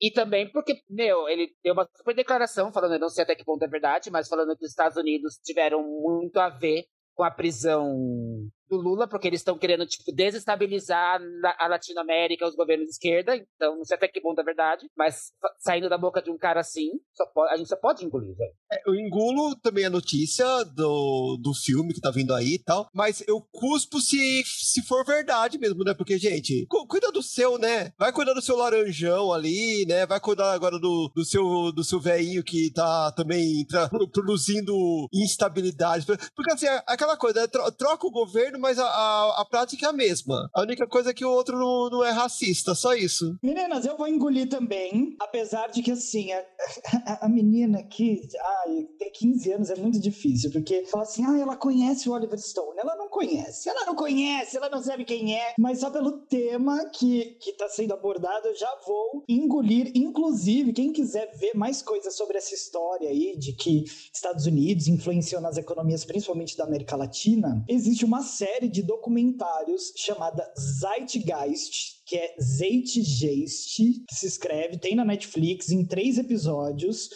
E também porque, meu, ele deu uma super declaração falando, eu não sei até que ponto é verdade, mas falando que os Estados Unidos tiveram muito a ver com a prisão do Lula, porque eles estão querendo, tipo, desestabilizar a Latinoamérica, os governos de esquerda, então não sei até que ponto é verdade, mas saindo da boca de um cara assim, pode, a gente só pode engolir, velho. É, eu engulo também a notícia do, do filme que tá vindo aí e tal, mas eu cuspo se, se for verdade mesmo, né? Porque, gente, cu cuida do seu, né? Vai cuidar do seu laranjão ali, né? Vai cuidar agora do, do seu do seu velhinho que tá também produzindo instabilidade. Porque, assim, é aquela coisa, né? troca o governo mas a, a, a, prática é a mesma. A única coisa é que o outro não, não é racista, só isso. Meninas, eu vou engolir também, apesar de que, assim, a, a, menina que ai, tem 15 anos é muito difícil, porque fala assim, ah, ela conhece o Oliver Stone. Ela não conhece, ela não conhece, ela não sabe quem é, mas só pelo tema que, que tá sendo abordado, eu já vou engolir. Inclusive, quem quiser ver mais coisas sobre essa história aí, de que Estados Unidos influenciou nas economias, principalmente da América Latina, existe uma série série de documentários chamada Zeitgeist, que é Zeitgeist, que se escreve, tem na Netflix, em três episódios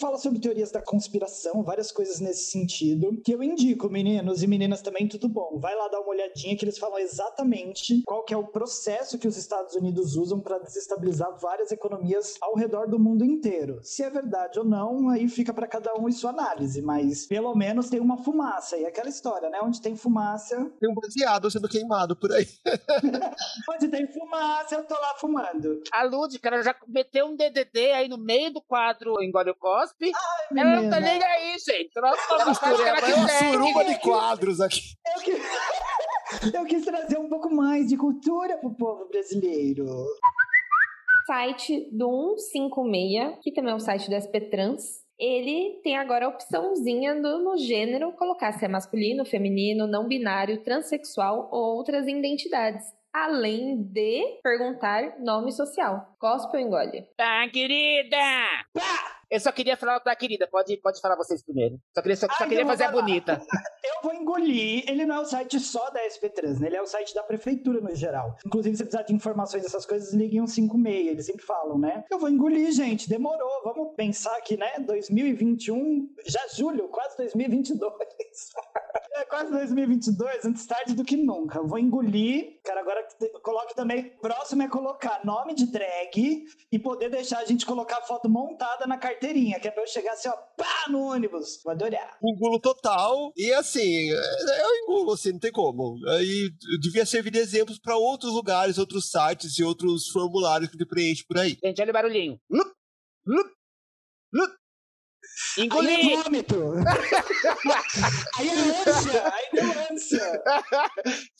fala sobre teorias da conspiração, várias coisas nesse sentido, que eu indico, meninos e meninas também, tudo bom. Vai lá dar uma olhadinha que eles falam exatamente qual que é o processo que os Estados Unidos usam para desestabilizar várias economias ao redor do mundo inteiro. Se é verdade ou não, aí fica para cada um e sua análise, mas pelo menos tem uma fumaça. E aquela história, né? Onde tem fumaça. Tem um baseado sendo queimado por aí. Onde tem fumaça, eu tô lá fumando. A Lúdica, ela já meteu um DDD aí no meio do quadro Engole o cospe. Ai, ela não tá nem aí, gente. Ela é uma suruba de quadros aqui. Eu, que... Eu quis trazer um pouco mais de cultura pro povo brasileiro site do 156, que também é um site do SP Trans, ele tem agora a opçãozinha do, no gênero colocar se é masculino, feminino, não binário, transexual ou outras identidades. Além de perguntar nome social. Cospe ou engole? Tá, querida! Pá! Eu só queria falar da querida. Pode, pode falar vocês primeiro. Só queria, só, só Ai, queria eu vou fazer a bonita. Eu vou engolir. Ele não é o site só da SP Trans, né? Ele é o site da prefeitura no geral. Inclusive, se precisar de informações dessas coisas, liguem um 56, eles sempre falam, né? Eu vou engolir, gente. Demorou. Vamos pensar que, né? 2021, já julho, quase 2022. É quase 2022, antes tarde do que nunca. Eu vou engolir. Cara, agora coloque também. Próximo é colocar nome de drag e poder deixar a gente colocar a foto montada na carteirinha, que é pra eu chegar assim, ó, pá, no ônibus. Vou adorar. Engulo total. E assim, é- eu engulo, assim, não tem como. Aí devia servir de exemplos para outros lugares, outros sites e outros formulários que ele preenche por aí. Gente, olha o barulhinho. Lup, lup, lup. Engoli! é vômito. aí é ânsia. Aí deu ânsia.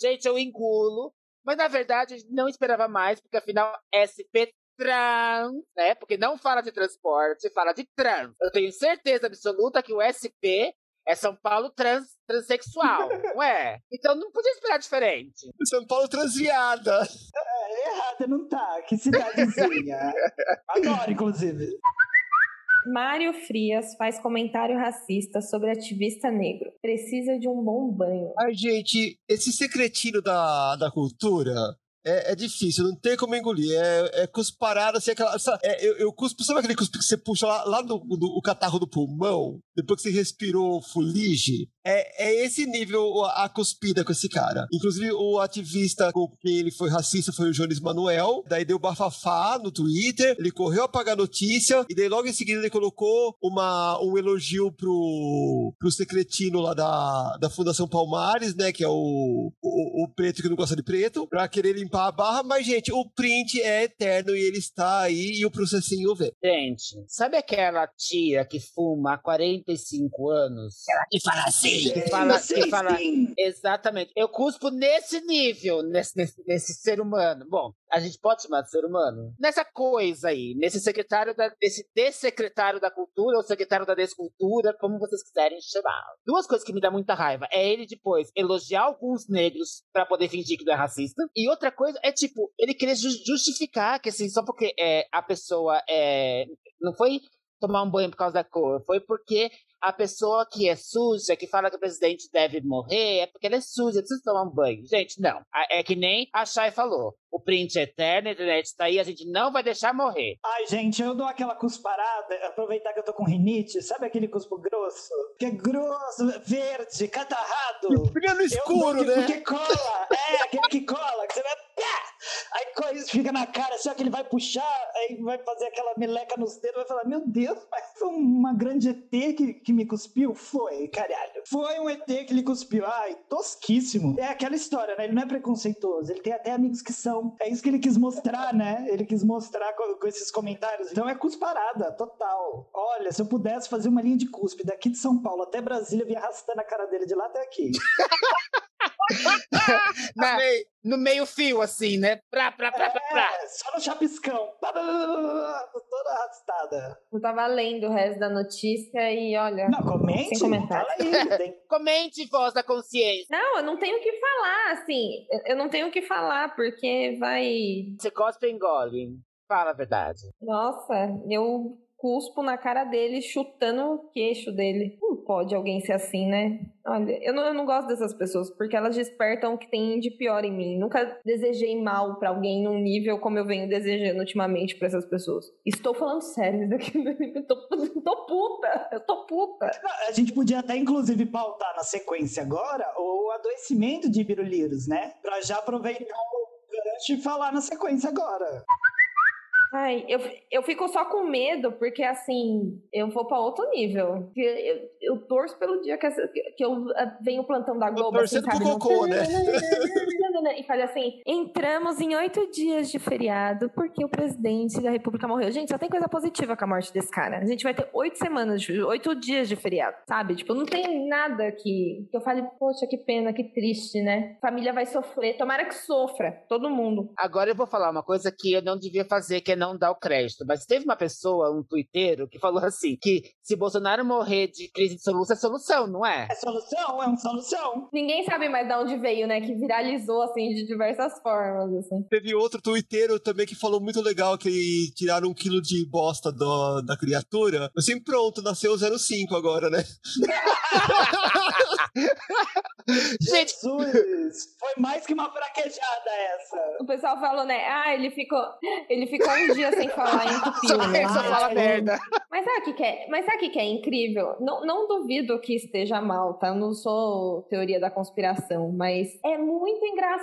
Gente, eu engulo. Mas na verdade, não esperava mais, porque afinal, SP Trans, né? Porque não fala de transporte, fala de trans. Eu tenho certeza absoluta que o SP é São Paulo trans, transexual, não é? Então não podia esperar diferente. São Paulo transviada. É, errada não tá. Que cidadezinha. Adoro, inclusive. Mário Frias faz comentário racista sobre ativista negro. Precisa de um bom banho. Ai, gente, esse secretinho da, da cultura é, é difícil, não tem como engolir. É, é cusparada, assim, aquela. sabe, é, eu, eu cuspo, sabe aquele cuspe que você puxa lá, lá no, no- o catarro do pulmão, depois que você respirou fulige? É, é esse nível a, a cuspida com esse cara. Inclusive, o ativista com quem ele foi racista foi o Jones Manuel. Daí deu bafafá no Twitter, ele correu apagar a notícia, e daí logo em seguida ele colocou uma, um elogio pro, pro secretino lá da, da Fundação Palmares, né? Que é o, o, o preto que não gosta de preto, pra querer limpar a barra. Mas, gente, o print é eterno e ele está aí e o processinho vem. Gente, sabe aquela tia que fuma há 45 anos? E fala assim. Que fala, Sim, que fala sim. Exatamente. Eu cuspo nesse nível, nesse, nesse, nesse ser humano. Bom, a gente pode chamar de ser humano? Nessa coisa aí, nesse secretário da, desse dessecretário da cultura ou secretário da descultura, como vocês quiserem chamar. Duas coisas que me dá muita raiva. É ele depois elogiar alguns negros pra poder fingir que não é racista. E outra coisa é tipo, ele querer ju- justificar que assim, só porque é, a pessoa é. Não foi tomar um banho por causa da cor, foi porque a pessoa que é suja, que fala que o presidente deve morrer, é porque ela é suja, precisa tomar um banho. Gente, não. É que nem a Chay falou. O print é eterno, a internet tá aí, a gente não vai deixar morrer. Ai, gente, eu dou aquela cusparada, aproveitar que eu tô com rinite, sabe aquele cuspo grosso? Que é grosso, verde, catarrado. Fica no Eu escuro, dou né? Que cola, é, aquele que cola, que você vai. Aí coisa fica na cara, só que ele vai puxar, aí vai fazer aquela meleca nos dedos, vai falar: Meu Deus, mas foi uma grande ET que, que me cuspiu? Foi, caralho. Foi um ET que lhe cuspiu. Ai, tosquíssimo. É aquela história, né? Ele não é preconceituoso, ele tem até amigos que são. É isso que ele quis mostrar, né? Ele quis mostrar com, com esses comentários. Então é cusparada, total. Olha, se eu pudesse fazer uma linha de cuspe daqui de São Paulo até Brasília, eu ia arrastando a cara dele de lá até aqui. Na- Amei. no meio fio, assim, né? Pra, pra, pra, pra, pra. É, só no chapiscão. Toda arrastada. Eu tava lendo o resto da notícia e olha. Não, comente. Sem comentário. Fala aí. Tem... Comente, voz da consciência. Não, eu não tenho o que falar, assim. eu- não tenho o que falar, porque vai. Você cospe e engole. Fala a verdade. Nossa, eu cuspo na cara dele, chutando o queixo dele. Pode alguém ser assim, né? Olha, eu não, eu não gosto dessas pessoas, porque elas despertam o que tem de pior em mim. Nunca desejei mal pra alguém num nível como eu venho desejando ultimamente pra essas pessoas. Estou falando sério, isso daqui. Eu tô, tô puta, eu tô puta. A gente podia até, inclusive, pautar na sequência agora o adoecimento de Birulirus, né? Pra já aproveitar o gancho e falar na sequência agora. Ai, eu, eu fico só com medo, porque assim, eu vou pra outro nível. Porque Eu, eu torço pelo dia que, que eu ah, venho plantando da Globo. assim, torcendo pro sabe? No- cocô, né? E faz assim: entramos em oito dias de feriado porque o presidente da República morreu. Gente, só tem coisa positiva com a morte desse cara. A gente vai ter oito semanas, oito dias de feriado, sabe? Tipo, não tem nada que, que eu fale, poxa, que pena, que triste, né? Família vai sofrer. Tomara que sofra, todo mundo. Agora eu vou falar uma coisa que eu não devia fazer, que é não dar o crédito. Mas teve uma pessoa, um tuiteiro, que falou assim: que se Bolsonaro morrer de crise de solução, é solução, não é? É solução? É uma solução. Ninguém sabe mais de onde veio, né? Que viralizou assim, de diversas formas, assim. Teve outro twitteiro também que falou muito legal que tiraram um quilo de bosta do, da criatura. Assim, pronto, nasceu o 05 agora, né? Gente, Jesus, foi mais que uma fraquejada essa. O pessoal falou, né? Ah, ele ficou, ele ficou um dia sem falar em tupi, Só, né? só fala merda. Mas sabe o que, que é? Mas sabe o que, que é incrível? Não, não duvido que esteja mal, tá? Eu não sou teoria da conspiração, mas é muito engraçado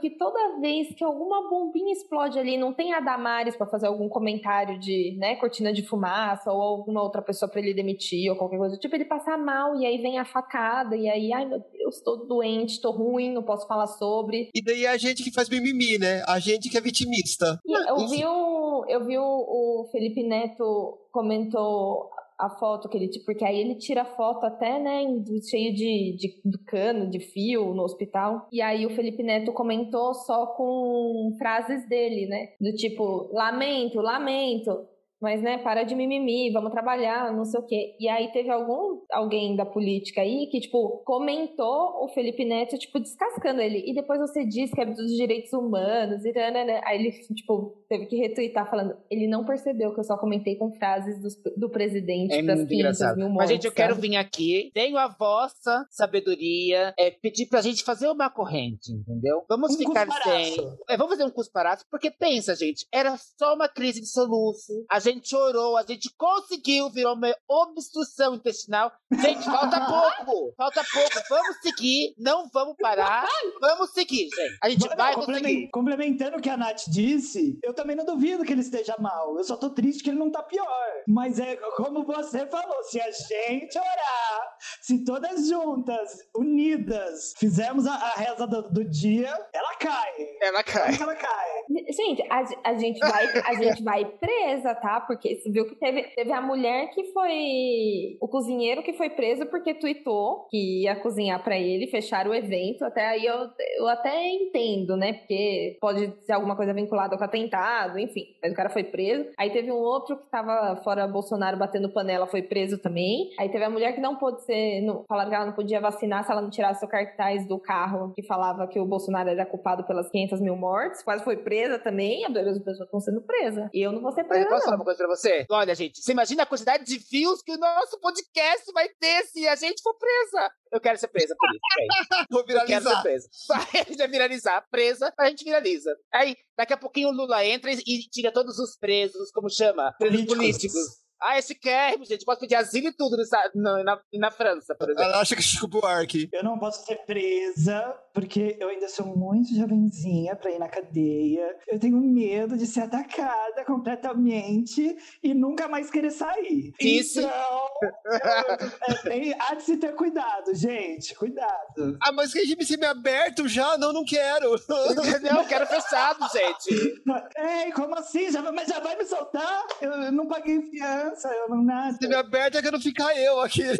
que toda vez que alguma bombinha explode ali, não tem a Damares pra fazer algum comentário de, né, cortina de fumaça ou alguma outra pessoa pra ele demitir ou qualquer coisa. Tipo, ele passa mal e aí vem a facada e aí, ai meu Deus, tô doente, tô ruim, não posso falar sobre. E daí é a gente que faz mimimi, né? A gente que é vitimista. E eu vi, o, eu vi o, o Felipe Neto comentou a foto que ele porque aí ele tira foto até né cheio de, de, de cano de fio no hospital. E aí o Felipe Neto comentou só com frases dele né? Do tipo lamento lamento mas, né, para de mimimi, vamos trabalhar, não sei o quê. E aí teve algum, alguém da política aí que, tipo, comentou o Felipe Neto, tipo, descascando ele. E depois você diz que é dos direitos humanos, e né, aí ele, tipo, teve que retweetar falando, ele não percebeu que eu só comentei com frases do, do presidente É das muito 500 engraçado. mil Mas, mortes, gente, eu quero vir aqui, tenho a vossa sabedoria, é, pedir pra gente fazer uma corrente, entendeu? Vamos Um ficar sem. É, vamos fazer um cusparaço, porque pensa, gente, era só uma crise de soluço, a gente chorou, a gente conseguiu, virou uma obstrução intestinal. Gente, falta pouco, falta pouco. Vamos seguir, não vamos parar, vamos seguir, gente. A gente Não, vai conseguir. Complementando o que a Nath disse, eu também não duvido que ele esteja mal. Eu só tô triste que ele não tá pior. Mas é como você falou, se a gente orar, se todas juntas, unidas, fizermos a, a reza do, do dia, ela cai. Ela cai. Ela cai? Gente, a, a gente vai, a gente vai presa, tá? Porque você viu que teve, teve a mulher que foi. O cozinheiro que foi preso porque tweetou que ia cozinhar pra ele, fecharam o evento. Até aí eu, eu até entendo, né? Porque pode ser alguma coisa vinculada com atentado, enfim. Mas o cara foi preso. Aí teve um outro que tava fora Bolsonaro batendo panela, foi preso também. Aí teve a mulher que não pôde ser. Não, falaram que ela não podia vacinar se ela não tirasse o cartaz do carro que falava que o Bolsonaro era culpado pelas 500 mil mortes. Quase foi presa também. As duas pessoas estão sendo presas. E eu não vou ser presa. eu posso falar não. uma coisa pra você? Olha, gente, você imagina a quantidade de views que o nosso podcast vai ter se a gente for presa. Eu quero ser presa por isso. Vou Eu quero ser viralizar. presa. Vai, a gente vai viralizar. Presa, a gente viraliza. Aí, daqui a pouquinho o Lula entra e e tira todos os presos, como chama? Presos Políticos. políticos. Ah, esse quer, gente. Pode pedir asilo e tudo nessa- na, na, na França, por exemplo. Ela acha que é Chico Buarque. Eu não posso ser presa porque eu ainda sou muito jovenzinha pra ir na cadeia. Eu tenho medo de ser atacada completamente e nunca mais querer sair. Isso. Então, eu- é, tem, há de se ter cuidado, gente. Cuidado. Ah, mas regime semiaberto já? Não, não quero. Não, eu quero fechado, gente. Ei, como assim? Já, vai- mas já vai me soltar? Eu, eu não paguei fiança, eu não. Semiaberto é que eu não ficar eu aqui.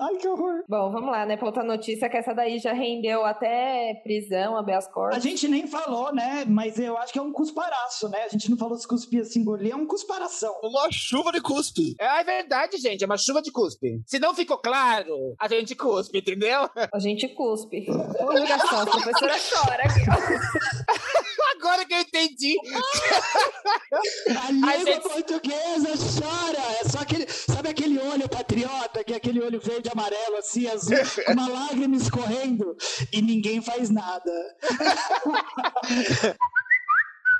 Ai, que horror. Bom, vamos lá, né? Pra outra notícia que essa daí já rendeu até prisão, habeas A corpus. gente nem falou, né? Mas eu acho que é um cusparaço, né? A gente não falou se cuspia assim, engolir, é um cusparação. Uma chuva de cuspe. É, é verdade, gente. É uma chuva de cuspe. Se não ficou claro, a gente cuspe, entendeu? A gente cuspe. Ô, ligação, a professora chora aqui. Agora que eu entendi. A língua gente- portuguesa chora. É só aquele. Sabe aquele olho patriota, que é aquele olho verde, amarelo, assim, azul, com uma lágrima escorrendo e ninguém faz nada.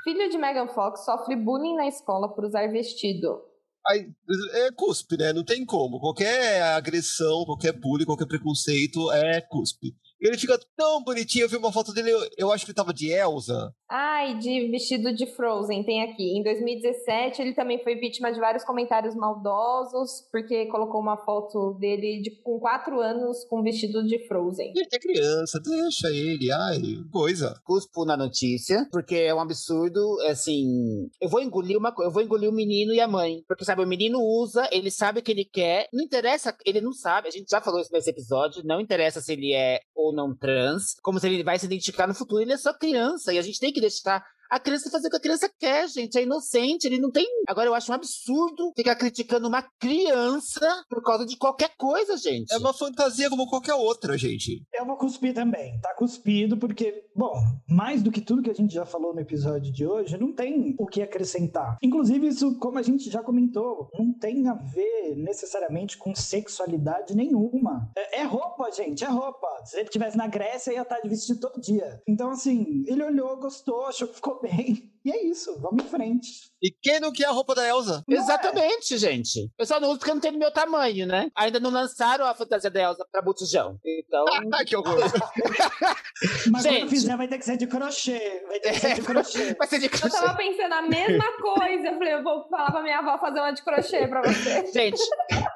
Filho de Megan Fox sofre bullying na escola por usar vestido. Aí, é cuspe, né? Não tem como. Qualquer agressão, qualquer bullying, qualquer preconceito é cuspe. Ele fica tão bonitinho. Eu vi uma foto dele, eu, eu acho que ele tava de Elsa. Ai, de vestido de Frozen, tem aqui. Em 2017, ele também foi vítima de vários comentários maldosos, porque colocou uma foto dele de, com 4 anos com vestido de Frozen. Ele é criança, deixa ele. Ai, coisa. Cuspo na notícia, porque é um absurdo, assim. Eu vou engolir uma coisa, eu vou engolir o menino e a mãe. Porque, sabe, o menino usa, ele sabe o que ele quer. Não interessa, ele não sabe. A gente já falou isso nesse episódio. Não interessa se ele é ou não trans, como se ele vai se identificar no futuro. Ele é só criança e a gente tem que deixar A criança fazer o que a criança quer, gente. É inocente, ele não tem. Agora, eu acho um absurdo ficar criticando uma criança por causa de qualquer coisa, gente. É uma fantasia como qualquer outra, gente. Eu vou cuspir também. Tá cuspido, porque, bom, mais do que tudo que a gente já falou no episódio de hoje, não tem o que acrescentar. Inclusive, isso, como a gente já comentou, não tem a ver necessariamente com sexualidade nenhuma. É, é roupa, gente, é roupa. Se ele estivesse na Grécia, ia estar de vestido todo dia. Então, assim, ele olhou, gostou, achou que ficou bem. E é isso, vamos em frente. E quem não quer a roupa da Elsa? Não é? Exatamente, gente. Eu só não uso porque não tem no meu tamanho, né? Ainda não lançaram a fantasia da Elsa pra botijão. Então. Ai, que horror. Mas Gente. quando fizer, vai ter que ser de crochê. Vai ter que ser de crochê. Vai ser de Eu crochê. tava pensando a mesma coisa. Eu falei, eu vou falar pra minha avó fazer uma de crochê pra você. Gente,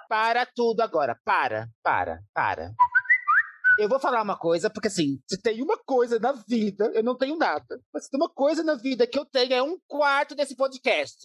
para tudo agora. Para, para, para. Eu vou falar uma coisa, porque assim, se tem uma coisa na vida, eu não tenho nada. Mas se tem uma coisa na vida que eu tenho, é um quarto desse podcast.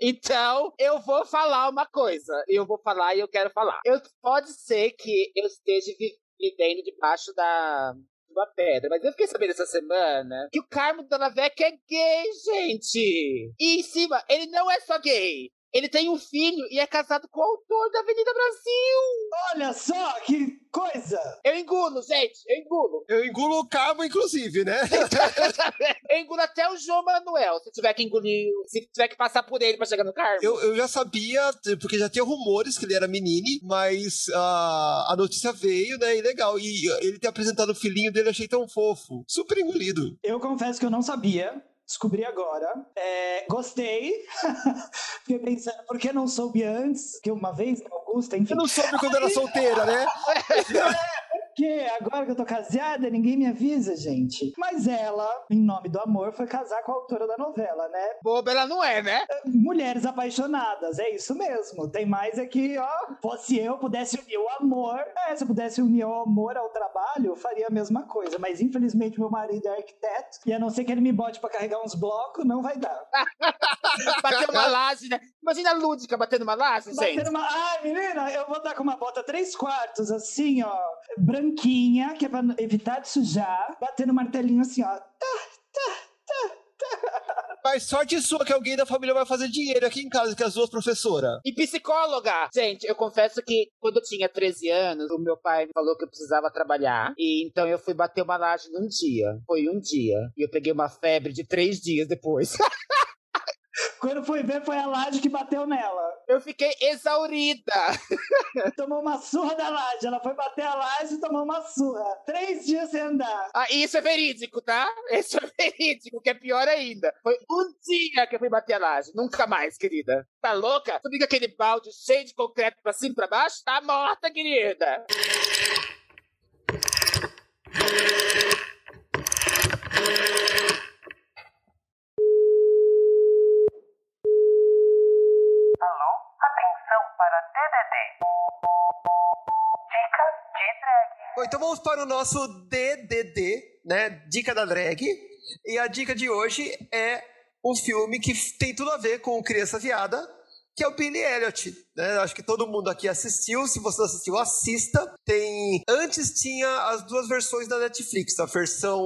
Então, eu vou falar uma coisa. Eu vou falar e eu quero falar. Eu, pode ser que eu esteja vi- vivendo debaixo da, uma pedra, mas eu fiquei sabendo essa semana que o Carmo Dona Veca é gay, gente! E em cima, ele não é só gay. Ele tem um filho e é casado com o autor da Avenida Brasil. Olha só que coisa! Eu engulo, gente, eu engulo. Eu engulo o Carmo, inclusive, né? Eu engulo até o João Manuel, se tiver que engolir, se tiver que passar por ele pra chegar no Carmo. Eu, eu já sabia, porque já tinha rumores que ele era menine, mas ah, a notícia veio, né? E legal. E ele ter apresentado o filhinho dele, eu achei tão fofo. Super engolido. Eu confesso que eu não sabia. Descobri agora. É, gostei. Fiquei pensando, por que não soube antes? Que uma vez, Augusta, enfim. Eu não soube quando era solteira, né? Porque agora que eu tô casada, ninguém me avisa, gente. Mas ela, em nome do amor, foi casar com a autora da novela, né? Boba ela não é, né? Mulheres apaixonadas, é isso mesmo. Tem mais aqui, ó. Fosse eu, pudesse unir o amor. É, se eu pudesse unir o amor ao trabalho, eu faria a mesma coisa. Mas infelizmente meu marido é arquiteto. E a não ser que ele me bote pra carregar uns blocos, não vai dar. Bater uma laje, né? Imagina a Lúdica batendo uma laje, gente. Batendo uma... Ai, menina, eu vou dar com uma bota três quartos, assim, ó. Branquinha, que é pra evitar de sujar. Batendo martelinho assim, ó. Mas sorte sua que alguém da família vai fazer dinheiro aqui em casa, que as duas professoras. E psicóloga! Gente, eu confesso que quando eu tinha 13 anos, o meu pai me falou que eu precisava trabalhar. E então eu fui bater uma laje num dia. Foi um dia. E eu peguei uma febre de três dias depois. Quando foi ver, foi a laje que bateu nela. Eu fiquei exaurida. Tomou uma surra da laje. Ela foi bater a laje e tomou uma surra. Três dias sem andar. Ah, isso é verídico, tá? Isso é verídico, que é pior ainda. Foi um dia que eu fui bater a laje. Nunca mais, querida. Tá louca? Tu com aquele balde cheio de concreto pra cima e pra baixo? Tá morta, querida. Para DDD. Dicas de drag. Bom, então vamos para o nosso DDD, né? Dica da drag. E a dica de hoje é um filme que tem tudo a ver com Criança Viada, que é o Billy Elliot. Né? Acho que todo mundo aqui assistiu. Se você não assistiu, assista. Tem. Antes tinha as duas versões da Netflix, a versão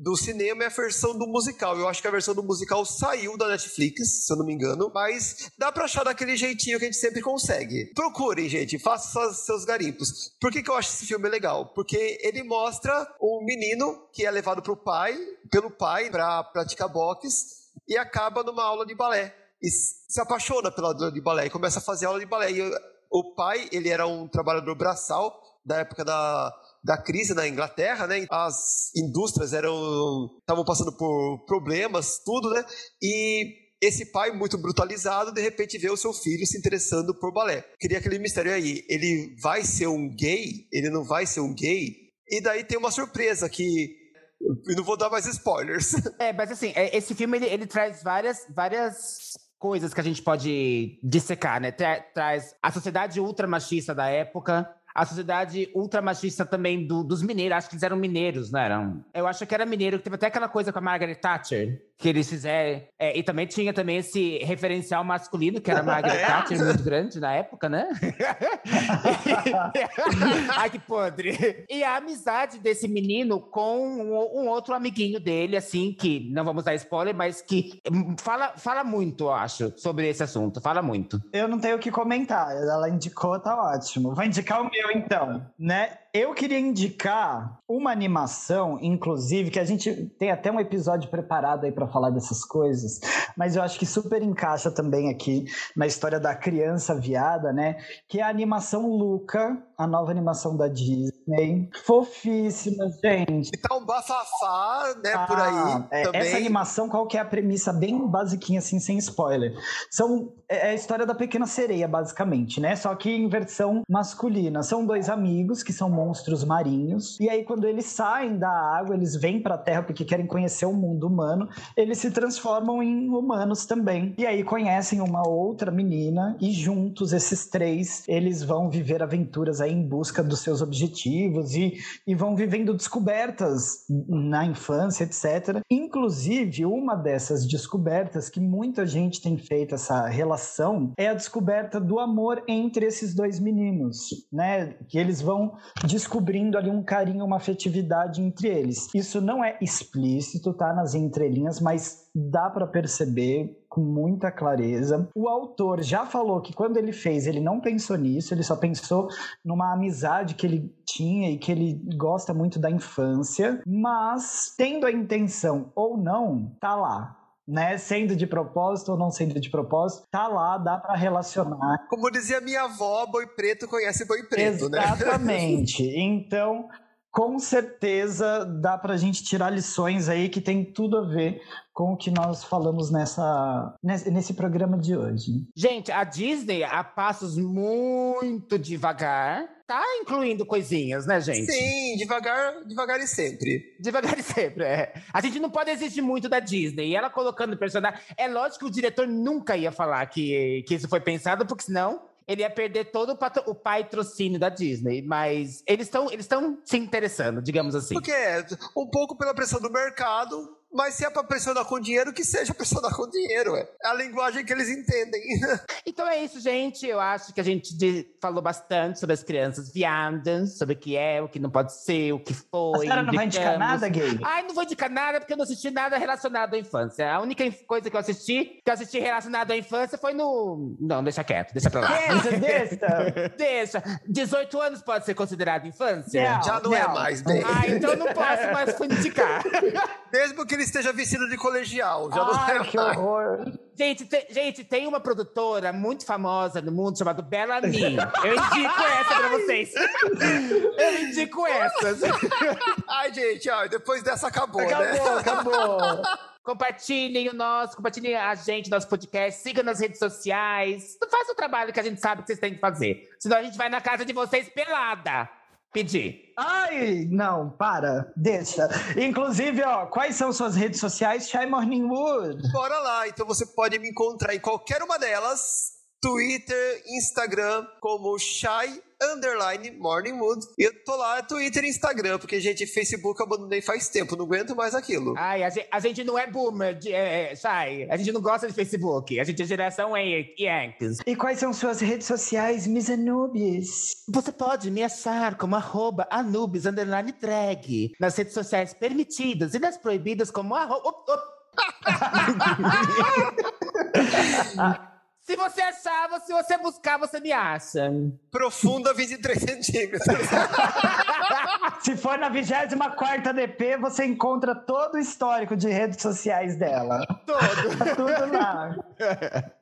do cinema e a versão do musical. Eu acho que a versão do musical saiu da Netflix, se eu não me engano. Mas dá pra achar daquele jeitinho que a gente sempre consegue. Procurem, gente, façam seus- garimpos. Por que, que eu acho esse filme legal? Porque ele mostra um menino que é levado pro pai, pelo pai, pra praticar boxe e acaba numa aula de balé. E se apaixona pela aula de balé e começa a fazer aula de balé. E o pai, ele era um trabalhador braçal da época da, da crise na Inglaterra, né? As indústrias eram estavam passando por problemas, tudo, né? E esse pai muito brutalizado, de repente vê o seu filho se interessando por balé. Queria aquele mistério aí, ele vai ser um gay? Ele não vai ser um gay? E daí tem uma surpresa que eu não vou dar mais spoilers. É, mas assim, é, esse filme ele, ele traz várias, várias coisas que a gente pode dissecar, né? Tra- traz a sociedade ultramachista da época, a sociedade ultramachista também do- dos mineiros. Acho que eles eram mineiros, não eram? Eu acho que era mineiro, que teve até aquela coisa com a Margaret Thatcher. Que eles fizeram. É, e também tinha também esse referencial masculino, que era Margaret É. Thatcher, muito grande na época, né? Ai, que podre. E a amizade desse menino com um, um outro amiguinho dele, assim, que não vamos dar spoiler, mas que hum, fala, fala muito, eu acho, sobre esse assunto. Fala muito. Eu não tenho o que comentar. Ela indicou, tá ótimo. Vou indicar o meu, então, né? Eu queria indicar uma animação, inclusive, que a gente tem até um episódio preparado aí pra falar dessas coisas, mas eu acho que super encaixa também aqui na história da criança viada, né? Que é a animação Luca, a nova animação da Disney. Fofíssima, gente. E tá um bafafá, né, por Ah, aí é, também. Essa animação, qual que é a premissa bem basiquinha, assim, sem spoiler? São, é a história da Pequena Sereia, basicamente, né? Só que em versão masculina. São dois amigos que são monstros marinhos. E aí, quando eles saem da água, eles vêm pra Terra porque querem conhecer o mundo humano. Eles se transformam em humanos também. E aí conhecem uma outra menina. E juntos, esses três, eles vão viver aventuras aí em busca dos seus objetivos. E e vão vivendo descobertas na infância, etc. Inclusive, uma dessas descobertas que muita gente tem feito essa relação é a descoberta do amor entre esses dois meninos, né? Que eles vão descobrindo ali um carinho, uma afetividade entre eles. Isso não é explícito, tá nas entrelinhas, mas dá para perceber com muita clareza. O autor já falou que quando ele fez, ele não pensou nisso, ele só pensou numa amizade que ele tinha e que ele gosta muito da infância, mas tendo a intenção ou não, tá lá. Né? Sendo de propósito ou não sendo de propósito, tá lá, dá para relacionar. Como dizia minha avó, boi preto conhece boi preto, né? Exatamente. Então, com certeza dá pra gente tirar lições aí que tem tudo a ver com o que nós falamos nessa, nesse, nesse programa de hoje. Gente, a Disney, a passos muito devagar, tá incluindo coisinhas, né, gente? Sim, devagar, devagar e sempre. Devagar e sempre, é. A gente não pode exigir muito da Disney. E ela colocando personagem. É lógico que o diretor nunca ia falar que, que isso foi pensado, porque senão ele ia perder todo o, patro, o patrocínio da Disney. Mas eles estão eles se interessando, digamos assim. Porque um pouco pela pressão do mercado, mas se é pra pressionar com dinheiro, que seja pressionar com dinheiro. É a linguagem que eles entendem. Então é isso, gente. Eu acho que a gente falou bastante sobre as crianças viadas, sobre o que é, o que não pode ser, o que A foi. senhora não vai indicar nada, gay? Ai, não vou indicar nada porque eu não assisti nada relacionado à infância. A única coisa que eu assisti, que eu assisti relacionado à infância foi no. Não, deixa quieto, deixa pra lá. Pensa, desta. deixa. 18 anos pode ser considerado infância? Não. Já não, é mais, bem. Ah, então não posso mais indicar. Mesmo que ele esteja vestido de colegial, já não é Ai, que mais. horror. Gente, te- gente, tem uma produtora muito famosa no mundo chamada Bellamy. Eu indico essa pra vocês. Eu indico essas. Ai, gente, ó, depois dessa acabou, né? Acabou, acabou. Compartilhem o nosso, compartilhem a gente, nosso podcast, siga nas redes sociais. Faça o trabalho que a gente sabe que vocês têm que fazer. Senão a gente vai na casa de vocês pelada. Pedir. Ai, não, para, deixa. Inclusive, ó, quais são suas redes sociais? Shy Morningwood. Bora lá, então você pode me encontrar em qualquer uma delas. Twitter, Instagram, como Shy Underline Morningwood. E eu tô lá, Twitter e Instagram, porque, gente, Facebook eu abandonei faz tempo, não aguento mais aquilo. Ai, a gente, a gente não é boomer, de, é, é, Shai. A gente não gosta de Facebook. A gente é geração Yan- Yankees. E quais são suas redes sociais, Miss Anubis? Você pode me achar como arroba Anubis underline drag nas redes sociais permitidas e nas proibidas como arroba. Se você achar, se você buscar, você me acha. Profunda 23 centímetros. Se for na 24 DP, você encontra todo o histórico de redes sociais dela. Todo. Tá tudo lá.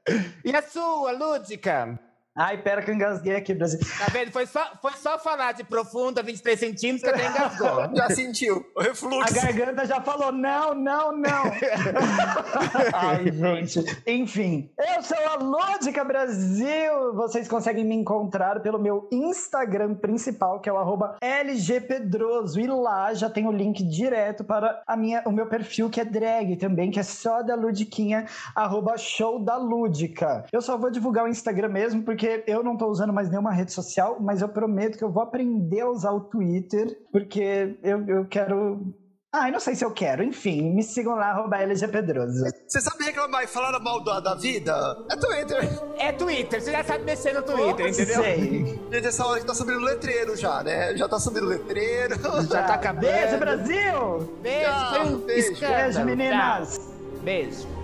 E a sua, Lúdica? Ai, pera que eu engasguei aqui, Brasil. Tá vendo? Foi só, foi só falar de profunda 23 centímetros que até engasgou. Já sentiu o A refluxo. garganta já falou não, não, não. Ai, gente. Enfim, eu sou a Lúdica Brasil. Vocês conseguem me encontrar pelo meu Instagram principal, que é o arroba LGPedroso. E lá já tem o link direto para a minha, o meu perfil, que é drag também, que é só da Ludiquinha, arroba show da Lúdica. Eu só vou divulgar o Instagram mesmo, porque eu não tô usando mais nenhuma rede social, mas eu prometo que eu vou aprender a usar o Twitter, porque eu, eu quero Ah, eu não sei se eu quero. Enfim, me sigam lá, arroba LG Pedroso. Você sabe reclamar e falar mal da, da vida? É Twitter. É Twitter, você já sabe mexer no Twitter, entendeu? Sei. Gente, essa hora que tá subindo letreiro já, né? Já tá subindo letreiro. Já tá acabando. Beijo, Brasil! Beijo, foi um Beijo. Beijo, meninas! Tchau. Beijo.